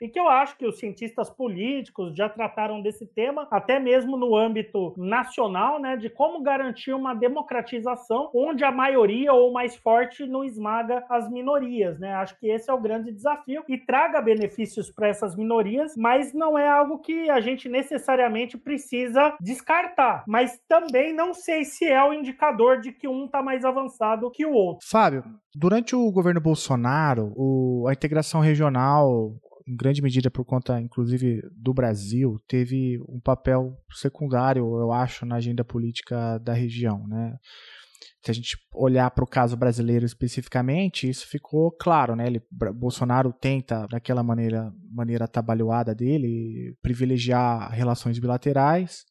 e que eu acho que os cientistas políticos já trataram desse tema, até mesmo no âmbito nacional, né, de como garantir uma democratização onde a maioria ou mais forte não esmaga as minorias, né? Acho que esse é o grande desafio e traga benefícios para essas minorias, mas não é algo que a gente necessariamente precisa descartar. Mas também não sei se é o indicador de que um está mais avançado que o outro. Fábio, durante o governo Bolsonaro, o, a integração regional em grande medida por conta, inclusive, do Brasil, teve um papel secundário, eu acho, na agenda política da região, né? Se a gente olhar para o caso brasileiro especificamente, isso ficou claro, né? Ele, Bolsonaro tenta, daquela maneira, maneira atabalhoada dele, privilegiar relações bilaterais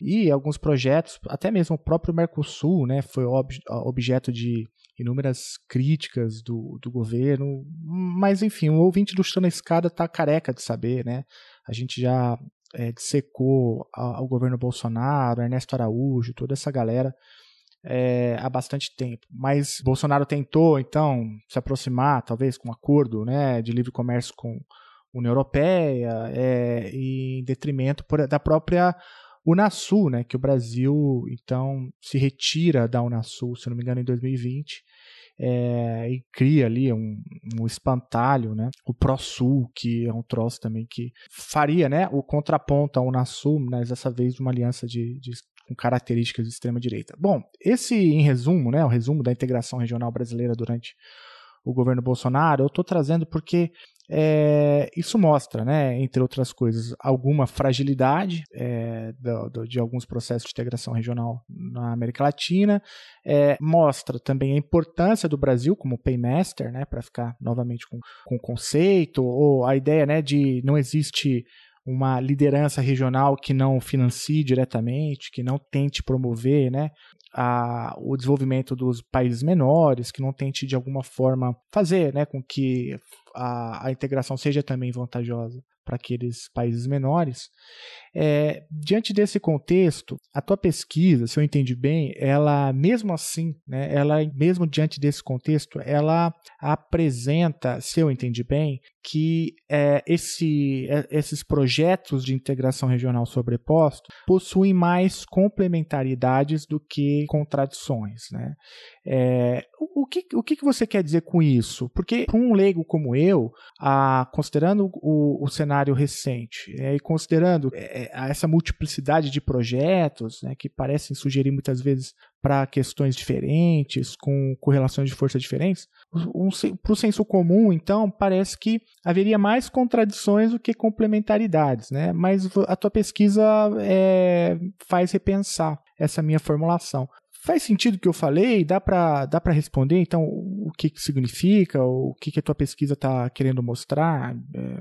e alguns projetos, até mesmo o próprio Mercosul, né? Foi ob, objeto de inúmeras críticas do, do governo, mas enfim, o ouvinte do Chutando a Escada está careca de saber, né? A gente já é, dissecou ao governo Bolsonaro, Ernesto Araújo, toda essa galera é, há bastante tempo. Mas Bolsonaro tentou, então, se aproximar, talvez, com um acordo né, de livre comércio com a União Europeia, é, em detrimento da própria Unasul, né, que o Brasil, então, se retira da Unasul, se não me engano, em 2020. É, e cria ali um, um espantalho, né? O ProSul, que é um troço também que faria, né? O contraponto ao Unasul, mas dessa vez uma aliança de, de com características de extrema direita. Bom, esse em resumo, né? O resumo da integração regional brasileira durante o governo Bolsonaro, eu estou trazendo porque é, isso mostra, né, entre outras coisas, alguma fragilidade é, do, do, de alguns processos de integração regional na América Latina, é, mostra também a importância do Brasil como paymaster, né, para ficar novamente com, o conceito, ou a ideia né, de não existe uma liderança regional que não financie diretamente, que não tente promover né, a, o desenvolvimento dos países menores, que não tente de alguma forma fazer né, com que a, a integração seja também vantajosa para aqueles países menores. É, diante desse contexto, a tua pesquisa, se eu entendi bem, ela mesmo assim, né, ela mesmo diante desse contexto, ela apresenta, se eu entendi bem, que é, esse, é, esses projetos de integração regional sobreposto possuem mais complementaridades do que contradições. Né? É, o, que, o que você quer dizer com isso? Porque para um leigo como eu, a, considerando o, o cenário recente é, e considerando é, essa multiplicidade de projetos né, que parecem sugerir muitas vezes para questões diferentes, com correlações de força diferentes, um, para o senso comum, então, parece que haveria mais contradições do que complementaridades, né? Mas a tua pesquisa é, faz repensar essa minha formulação. Faz sentido o que eu falei? Dá para dá responder, então, o que, que significa? O que, que a tua pesquisa está querendo mostrar?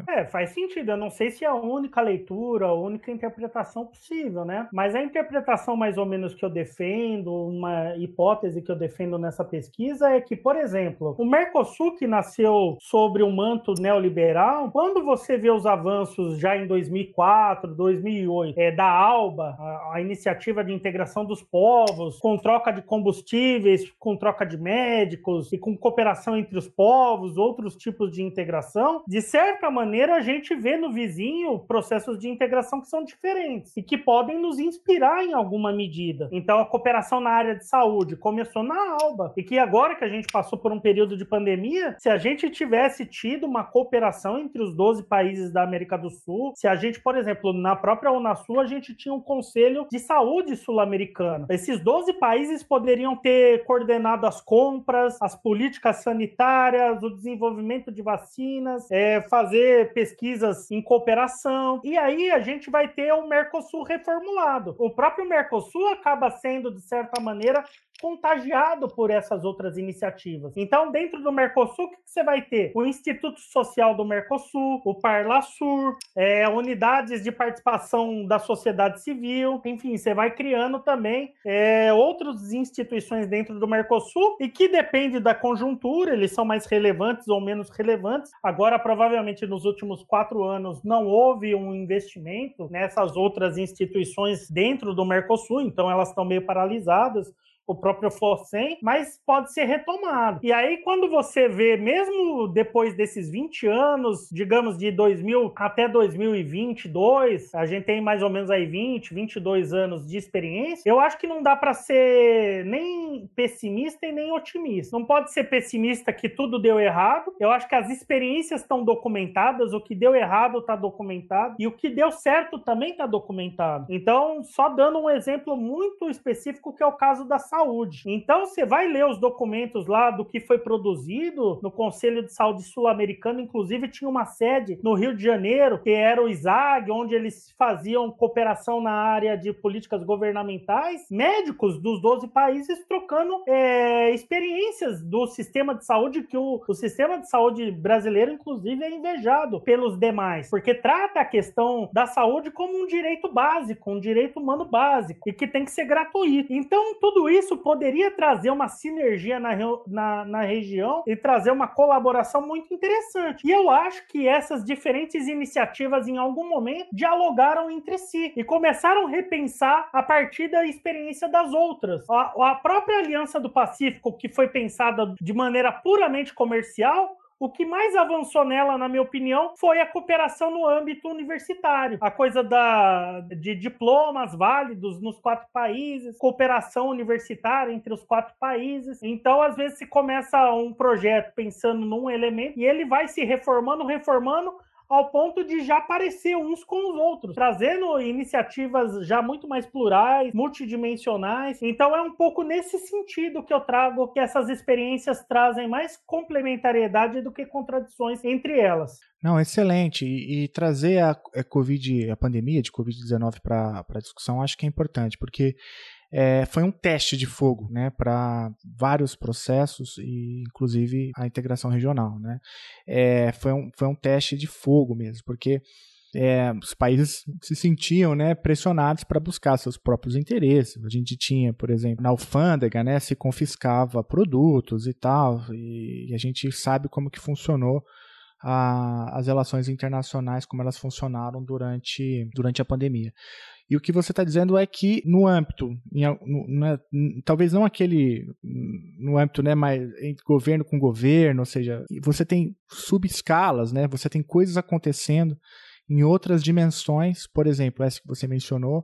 É... é... faz sentido. Eu não sei se é a única leitura, a única interpretação possível, né? Mas a interpretação mais ou menos que eu defendo, uma hipótese que eu defendo nessa pesquisa é que, por exemplo, o Mercosul, que nasceu sobre o um manto neoliberal, quando você vê os avanços já em 2004, 2008, é, da ALBA, a, a iniciativa de integração dos povos, controle troca de combustíveis, com troca de médicos e com cooperação entre os povos, outros tipos de integração, de certa maneira a gente vê no vizinho processos de integração que são diferentes e que podem nos inspirar em alguma medida. Então a cooperação na área de saúde começou na ALBA e que agora que a gente passou por um período de pandemia, se a gente tivesse tido uma cooperação entre os 12 países da América do Sul, se a gente, por exemplo, na própria Unasul, a gente tinha um conselho de saúde sul-americano. Esses 12 países países poderiam ter coordenado as compras, as políticas sanitárias, o desenvolvimento de vacinas, é, fazer pesquisas em cooperação. E aí a gente vai ter o Mercosul reformulado. O próprio Mercosul acaba sendo, de certa maneira, contagiado por essas outras iniciativas. Então, dentro do Mercosul, o que você vai ter? O Instituto Social do Mercosul, o Parlasur, é, unidades de participação da sociedade civil, enfim, você vai criando também é, outras instituições dentro do Mercosul e que depende da conjuntura, eles são mais relevantes ou menos relevantes. Agora, provavelmente, nos últimos quatro anos, não houve um investimento nessas outras instituições dentro do Mercosul, então elas estão meio paralisadas o próprio FOSEM, mas pode ser retomado. E aí, quando você vê, mesmo depois desses 20 anos, digamos de 2000 até 2022, a gente tem mais ou menos aí 20, 22 anos de experiência, eu acho que não dá para ser nem pessimista e nem otimista. Não pode ser pessimista que tudo deu errado. Eu acho que as experiências estão documentadas, o que deu errado está documentado e o que deu certo também está documentado. Então, só dando um exemplo muito específico que é o caso da saúde. Então, você vai ler os documentos lá do que foi produzido no Conselho de Saúde Sul-Americano, inclusive tinha uma sede no Rio de Janeiro, que era o ISAG, onde eles faziam cooperação na área de políticas governamentais, médicos dos 12 países trocando é, experiências do sistema de saúde, que o, o sistema de saúde brasileiro, inclusive, é invejado pelos demais, porque trata a questão da saúde como um direito básico, um direito humano básico, e que tem que ser gratuito. Então, tudo isso poderia trazer uma sinergia na, na, na região e trazer uma colaboração muito interessante. E eu acho que essas diferentes iniciativas, em algum momento, dialogaram entre si e começaram a repensar a partir da experiência das outras. A, a própria Aliança do Pacífico, que foi pensada de maneira puramente comercial, o que mais avançou nela, na minha opinião, foi a cooperação no âmbito universitário. A coisa da, de diplomas válidos nos quatro países, cooperação universitária entre os quatro países. Então, às vezes, se começa um projeto pensando num elemento e ele vai se reformando, reformando, ao ponto de já aparecer uns com os outros, trazendo iniciativas já muito mais plurais, multidimensionais. Então é um pouco nesse sentido que eu trago que essas experiências trazem mais complementariedade do que contradições entre elas. Não, excelente. E, e trazer a, a Covid, a pandemia de Covid-19 para a discussão, acho que é importante, porque é, foi um teste de fogo né, para vários processos, e inclusive a integração regional. Né? É, foi, um, foi um teste de fogo mesmo, porque é, os países se sentiam né, pressionados para buscar seus próprios interesses. A gente tinha, por exemplo, na alfândega, né, se confiscava produtos e tal, e, e a gente sabe como que funcionou a, as relações internacionais, como elas funcionaram durante, durante a pandemia. E o que você está dizendo é que no âmbito, em, no, né, talvez não aquele no âmbito, né, mais entre governo com governo, ou seja, você tem subescalas, né? Você tem coisas acontecendo em outras dimensões, por exemplo, essa que você mencionou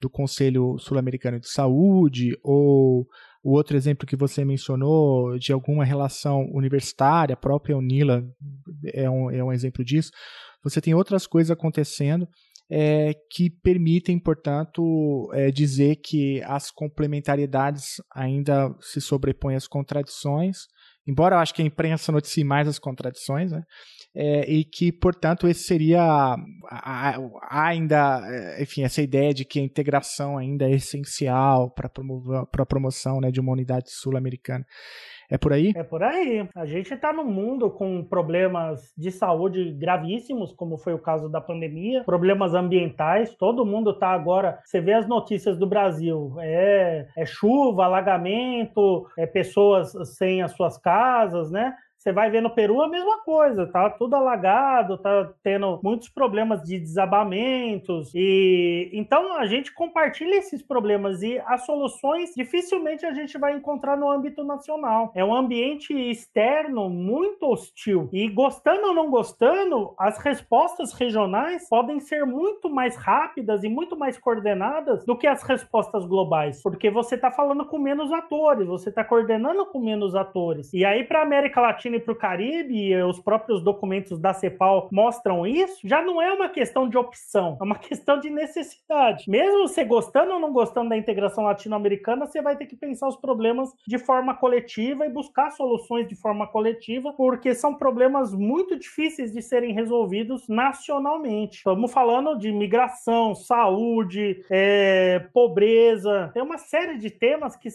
do Conselho Sul-Americano de Saúde ou o outro exemplo que você mencionou de alguma relação universitária, a própria Unila é um, é um exemplo disso. Você tem outras coisas acontecendo é, que permitem, portanto, é, dizer que as complementariedades ainda se sobrepõem às contradições, embora eu acho que a imprensa noticie mais as contradições, né? É, e que, portanto, esse seria ainda, é, enfim, essa ideia de que a integração ainda é essencial para a promoção né, de uma unidade sul-americana. É por aí? É por aí. A gente está num mundo com problemas de saúde gravíssimos, como foi o caso da pandemia, problemas ambientais. Todo mundo está agora. Você vê as notícias do Brasil: é, é chuva, alagamento, é pessoas sem as suas casas, né? Você vai ver no Peru a mesma coisa, tá tudo alagado, tá tendo muitos problemas de desabamentos e então a gente compartilha esses problemas e as soluções dificilmente a gente vai encontrar no âmbito nacional. É um ambiente externo muito hostil e gostando ou não gostando, as respostas regionais podem ser muito mais rápidas e muito mais coordenadas do que as respostas globais, porque você está falando com menos atores, você está coordenando com menos atores. E aí para América Latina E para o Caribe, e os próprios documentos da CEPAL mostram isso, já não é uma questão de opção, é uma questão de necessidade. Mesmo você gostando ou não gostando da integração latino-americana, você vai ter que pensar os problemas de forma coletiva e buscar soluções de forma coletiva, porque são problemas muito difíceis de serem resolvidos nacionalmente. Estamos falando de migração, saúde, é, pobreza, tem uma série de temas que.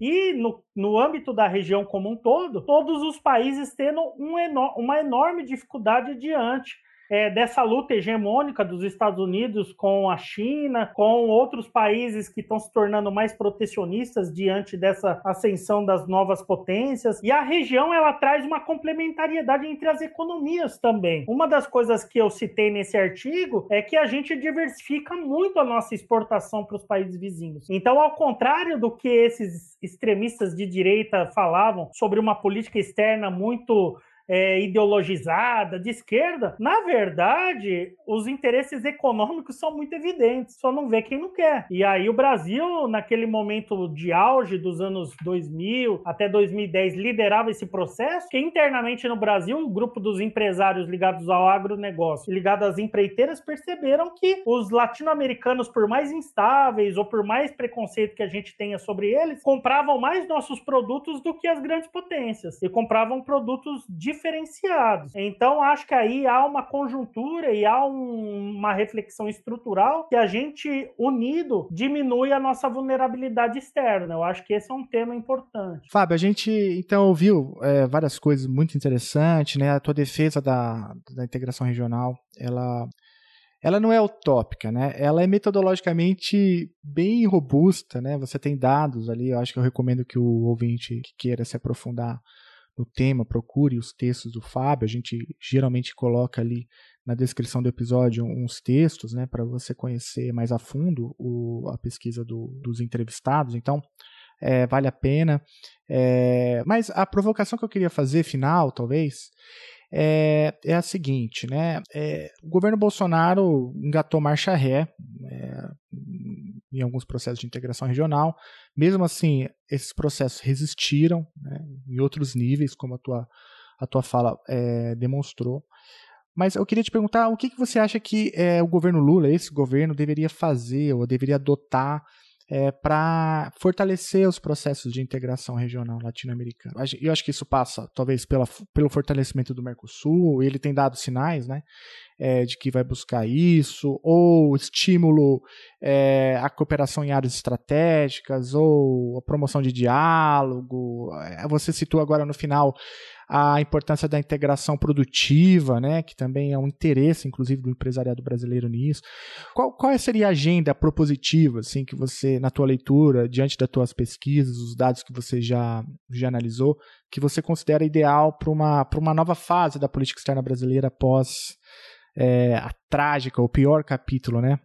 E no, no âmbito da região como um todo, todos os países tendo um uma enorme dificuldade diante é, dessa luta hegemônica dos Estados Unidos com a China, com outros países que estão se tornando mais protecionistas diante dessa ascensão das novas potências. E a região ela traz uma complementariedade entre as economias também. Uma das coisas que eu citei nesse artigo é que a gente diversifica muito a nossa exportação para os países vizinhos. Então, ao contrário do que esses extremistas de direita falavam sobre uma política externa muito é, ideologizada, de esquerda, na verdade, os interesses econômicos são muito evidentes, só não vê quem não quer. E aí o Brasil, naquele momento de auge dos anos 2000 até 2010, liderava esse processo, que internamente no Brasil, o grupo dos empresários ligados ao agronegócio ligados às empreiteiras perceberam que os latino-americanos, por mais instáveis ou por mais preconceito que a gente tenha sobre eles, compravam mais nossos produtos do que as grandes potências e compravam produtos de diferenciados. Então, acho que aí há uma conjuntura e há um, uma reflexão estrutural que a gente, unido, diminui a nossa vulnerabilidade externa. Eu acho que esse é um tema importante. Fábio, a gente então ouviu é, várias coisas muito interessantes, né? A tua defesa da, da integração regional, ela ela não é utópica, né? Ela é metodologicamente bem robusta, né? Você tem dados ali, eu acho que eu recomendo que o ouvinte que queira se aprofundar no tema, procure os textos do Fábio. A gente geralmente coloca ali na descrição do episódio uns textos, né, para você conhecer mais a fundo o, a pesquisa do, dos entrevistados. Então, é, vale a pena. É, mas a provocação que eu queria fazer, final, talvez, é, é a seguinte, né? É, o governo Bolsonaro engatou marcha ré é, em alguns processos de integração regional. Mesmo assim, esses processos resistiram né, em outros níveis, como a tua, a tua fala é, demonstrou. Mas eu queria te perguntar o que, que você acha que é, o governo Lula, esse governo, deveria fazer ou deveria adotar é, para fortalecer os processos de integração regional latino-americana. Eu acho que isso passa, talvez, pela, pelo fortalecimento do Mercosul, ele tem dado sinais né, é, de que vai buscar isso, ou estímulo é, à cooperação em áreas estratégicas, ou a promoção de diálogo. É, você citou agora no final a importância da integração produtiva, né, que também é um interesse, inclusive, do empresariado brasileiro nisso. Qual, qual seria a agenda propositiva, assim, que você, na tua leitura, diante das tuas pesquisas, os dados que você já, já analisou, que você considera ideal para uma, uma nova fase da política externa brasileira após é, a trágica, o pior capítulo, né,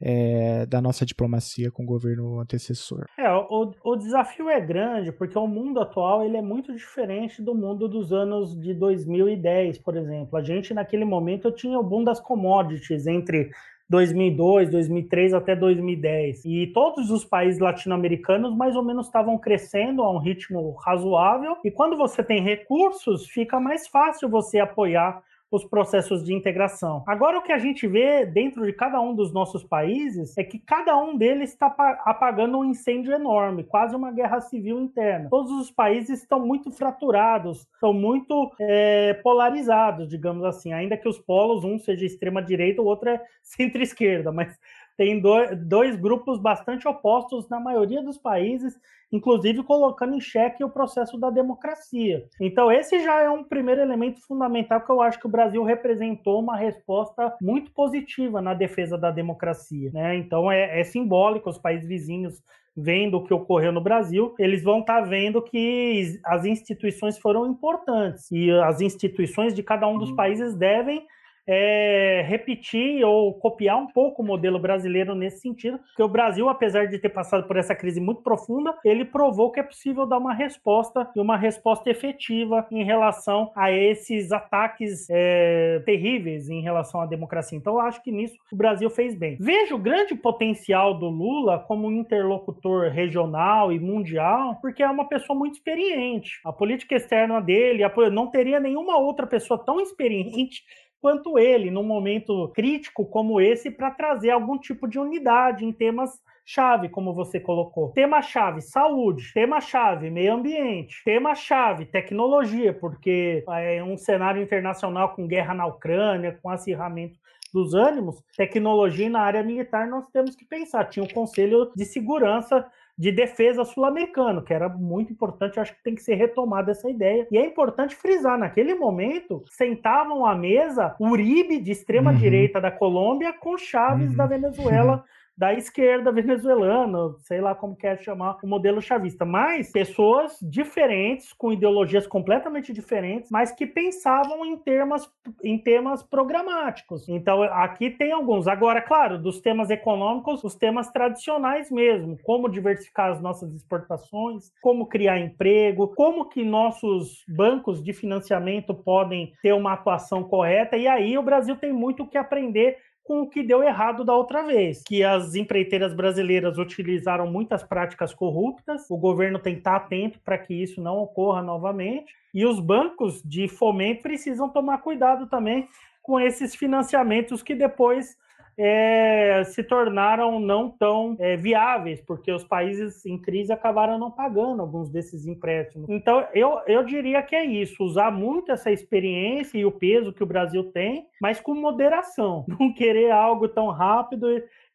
é, da nossa diplomacia com o governo antecessor. É, o, o desafio é grande porque o mundo atual ele é muito diferente do mundo dos anos de 2010, por exemplo. A gente naquele momento tinha o boom das commodities entre 2002, 2003 até 2010. E todos os países latino-americanos mais ou menos estavam crescendo a um ritmo razoável. E quando você tem recursos, fica mais fácil você apoiar os processos de integração. Agora, o que a gente vê dentro de cada um dos nossos países é que cada um deles está apagando um incêndio enorme, quase uma guerra civil interna. Todos os países estão muito fraturados, estão muito é, polarizados, digamos assim, ainda que os polos, um seja extrema-direita, o outro é centro-esquerda, mas tem dois grupos bastante opostos na maioria dos países inclusive colocando em xeque o processo da democracia. Então, esse já é um primeiro elemento fundamental que eu acho que o Brasil representou uma resposta muito positiva na defesa da democracia. Né? Então, é, é simbólico os países vizinhos vendo o que ocorreu no Brasil, eles vão estar tá vendo que as instituições foram importantes e as instituições de cada um dos uhum. países devem é, repetir ou copiar um pouco o modelo brasileiro nesse sentido, porque o Brasil, apesar de ter passado por essa crise muito profunda, ele provou que é possível dar uma resposta e uma resposta efetiva em relação a esses ataques é, terríveis em relação à democracia. Então, eu acho que nisso o Brasil fez bem. Vejo o grande potencial do Lula como interlocutor regional e mundial, porque é uma pessoa muito experiente. A política externa dele não teria nenhuma outra pessoa tão experiente quanto ele, num momento crítico como esse, para trazer algum tipo de unidade em temas chave, como você colocou. Tema-chave, saúde. Tema-chave, meio ambiente. Tema-chave, tecnologia, porque é um cenário internacional com guerra na Ucrânia, com acirramento dos ânimos, tecnologia na área militar nós temos que pensar. Tinha o Conselho de Segurança de defesa sul-americano, que era muito importante, eu acho que tem que ser retomada essa ideia. E é importante frisar, naquele momento, sentavam à mesa Uribe, de extrema-direita uhum. da Colômbia, com Chaves uhum. da Venezuela, da esquerda venezuelana, sei lá como quer chamar o modelo chavista, mas pessoas diferentes, com ideologias completamente diferentes, mas que pensavam em termos, em temas programáticos. Então, aqui tem alguns. Agora, claro, dos temas econômicos, os temas tradicionais mesmo, como diversificar as nossas exportações, como criar emprego, como que nossos bancos de financiamento podem ter uma atuação correta, e aí o Brasil tem muito o que aprender com o que deu errado da outra vez, que as empreiteiras brasileiras utilizaram muitas práticas corruptas. O governo tem que estar atento para que isso não ocorra novamente. E os bancos de fomento precisam tomar cuidado também com esses financiamentos que depois é, se tornaram não tão é, viáveis, porque os países em crise acabaram não pagando alguns desses empréstimos. Então, eu, eu diria que é isso, usar muito essa experiência e o peso que o Brasil tem, mas com moderação, não querer algo tão rápido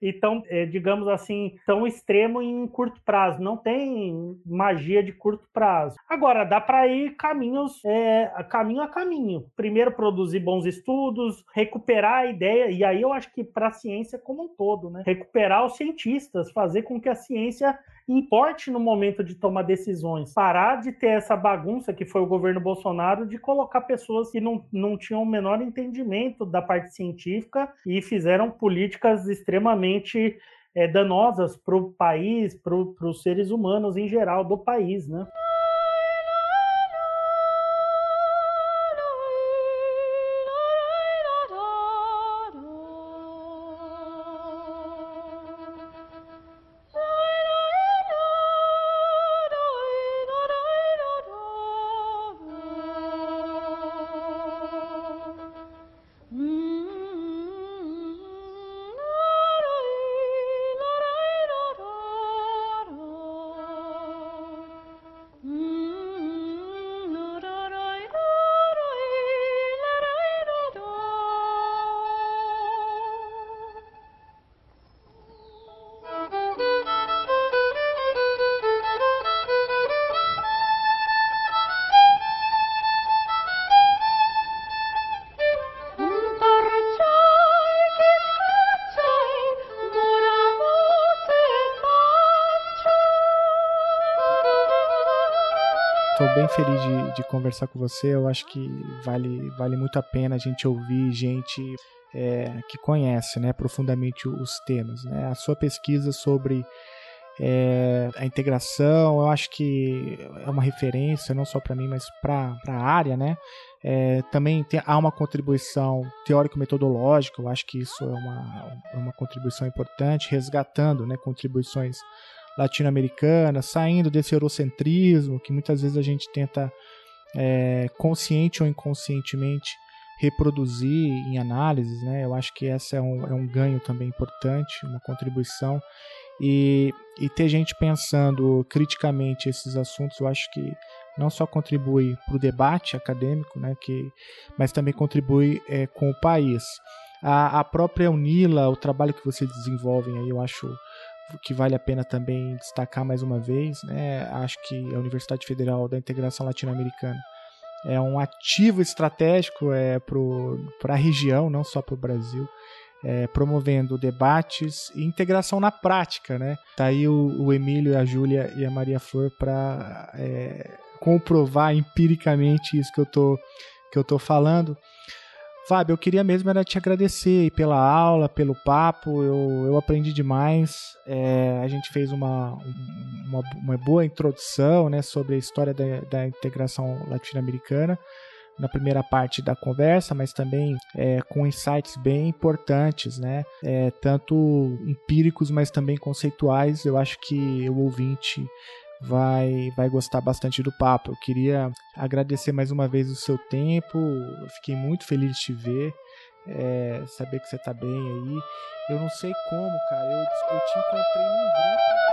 e tão, é, digamos assim, tão extremo em curto prazo. Não tem magia de curto prazo. Agora, dá para ir caminhos, é, caminho a caminho. Primeiro, produzir bons estudos, recuperar a ideia, e aí eu acho que para a ciência como um todo, né? Recuperar os cientistas, fazer com que a ciência importe no momento de tomar decisões. Parar de ter essa bagunça que foi o governo Bolsonaro de colocar pessoas que não, não tinham o menor entendimento da parte científica e fizeram políticas extremamente é, danosas para o país, para os seres humanos em geral do país, né? Bem feliz de, de, conversar com você. Eu acho que vale, vale muito a pena a gente ouvir gente é, que conhece né, profundamente os temas. Né? A sua pesquisa sobre é, a integração, eu acho que é uma referência, não só para mim, mas para a área. Né? É, também tem, há uma contribuição teórico-metodológica, eu acho que isso é uma, é uma contribuição importante, resgatando né, contribuições latino-americana, saindo desse eurocentrismo que muitas vezes a gente tenta, é, consciente ou inconscientemente, reproduzir em análises. Né? Eu acho que essa é um, é um ganho também importante, uma contribuição. E, e ter gente pensando criticamente esses assuntos, eu acho que não só contribui para o debate acadêmico, né, que, mas também contribui é, com o país. A, a própria Unila, o trabalho que vocês desenvolvem aí, eu acho que vale a pena também destacar mais uma vez, né? Acho que a Universidade Federal da Integração Latino-Americana é um ativo estratégico é, para a região, não só para o Brasil, é, promovendo debates e integração na prática, né? Tá aí o, o Emílio, a Júlia e a Maria Flor para é, comprovar empiricamente isso que eu tô que eu tô falando. Fábio, eu queria mesmo era te agradecer pela aula, pelo papo, eu, eu aprendi demais. É, a gente fez uma, uma, uma, boa introdução né, sobre a história da, da integração latino-americana na primeira parte da conversa, mas também é, com insights bem importantes, né? É, tanto empíricos, mas também conceituais. Eu acho que o ouvinte vai, vai gostar bastante do papo. Eu queria agradecer mais uma vez o seu tempo, eu fiquei muito feliz de te ver, é, saber que você está bem aí. Eu não sei como, cara, eu, eu te encontrei num grupo.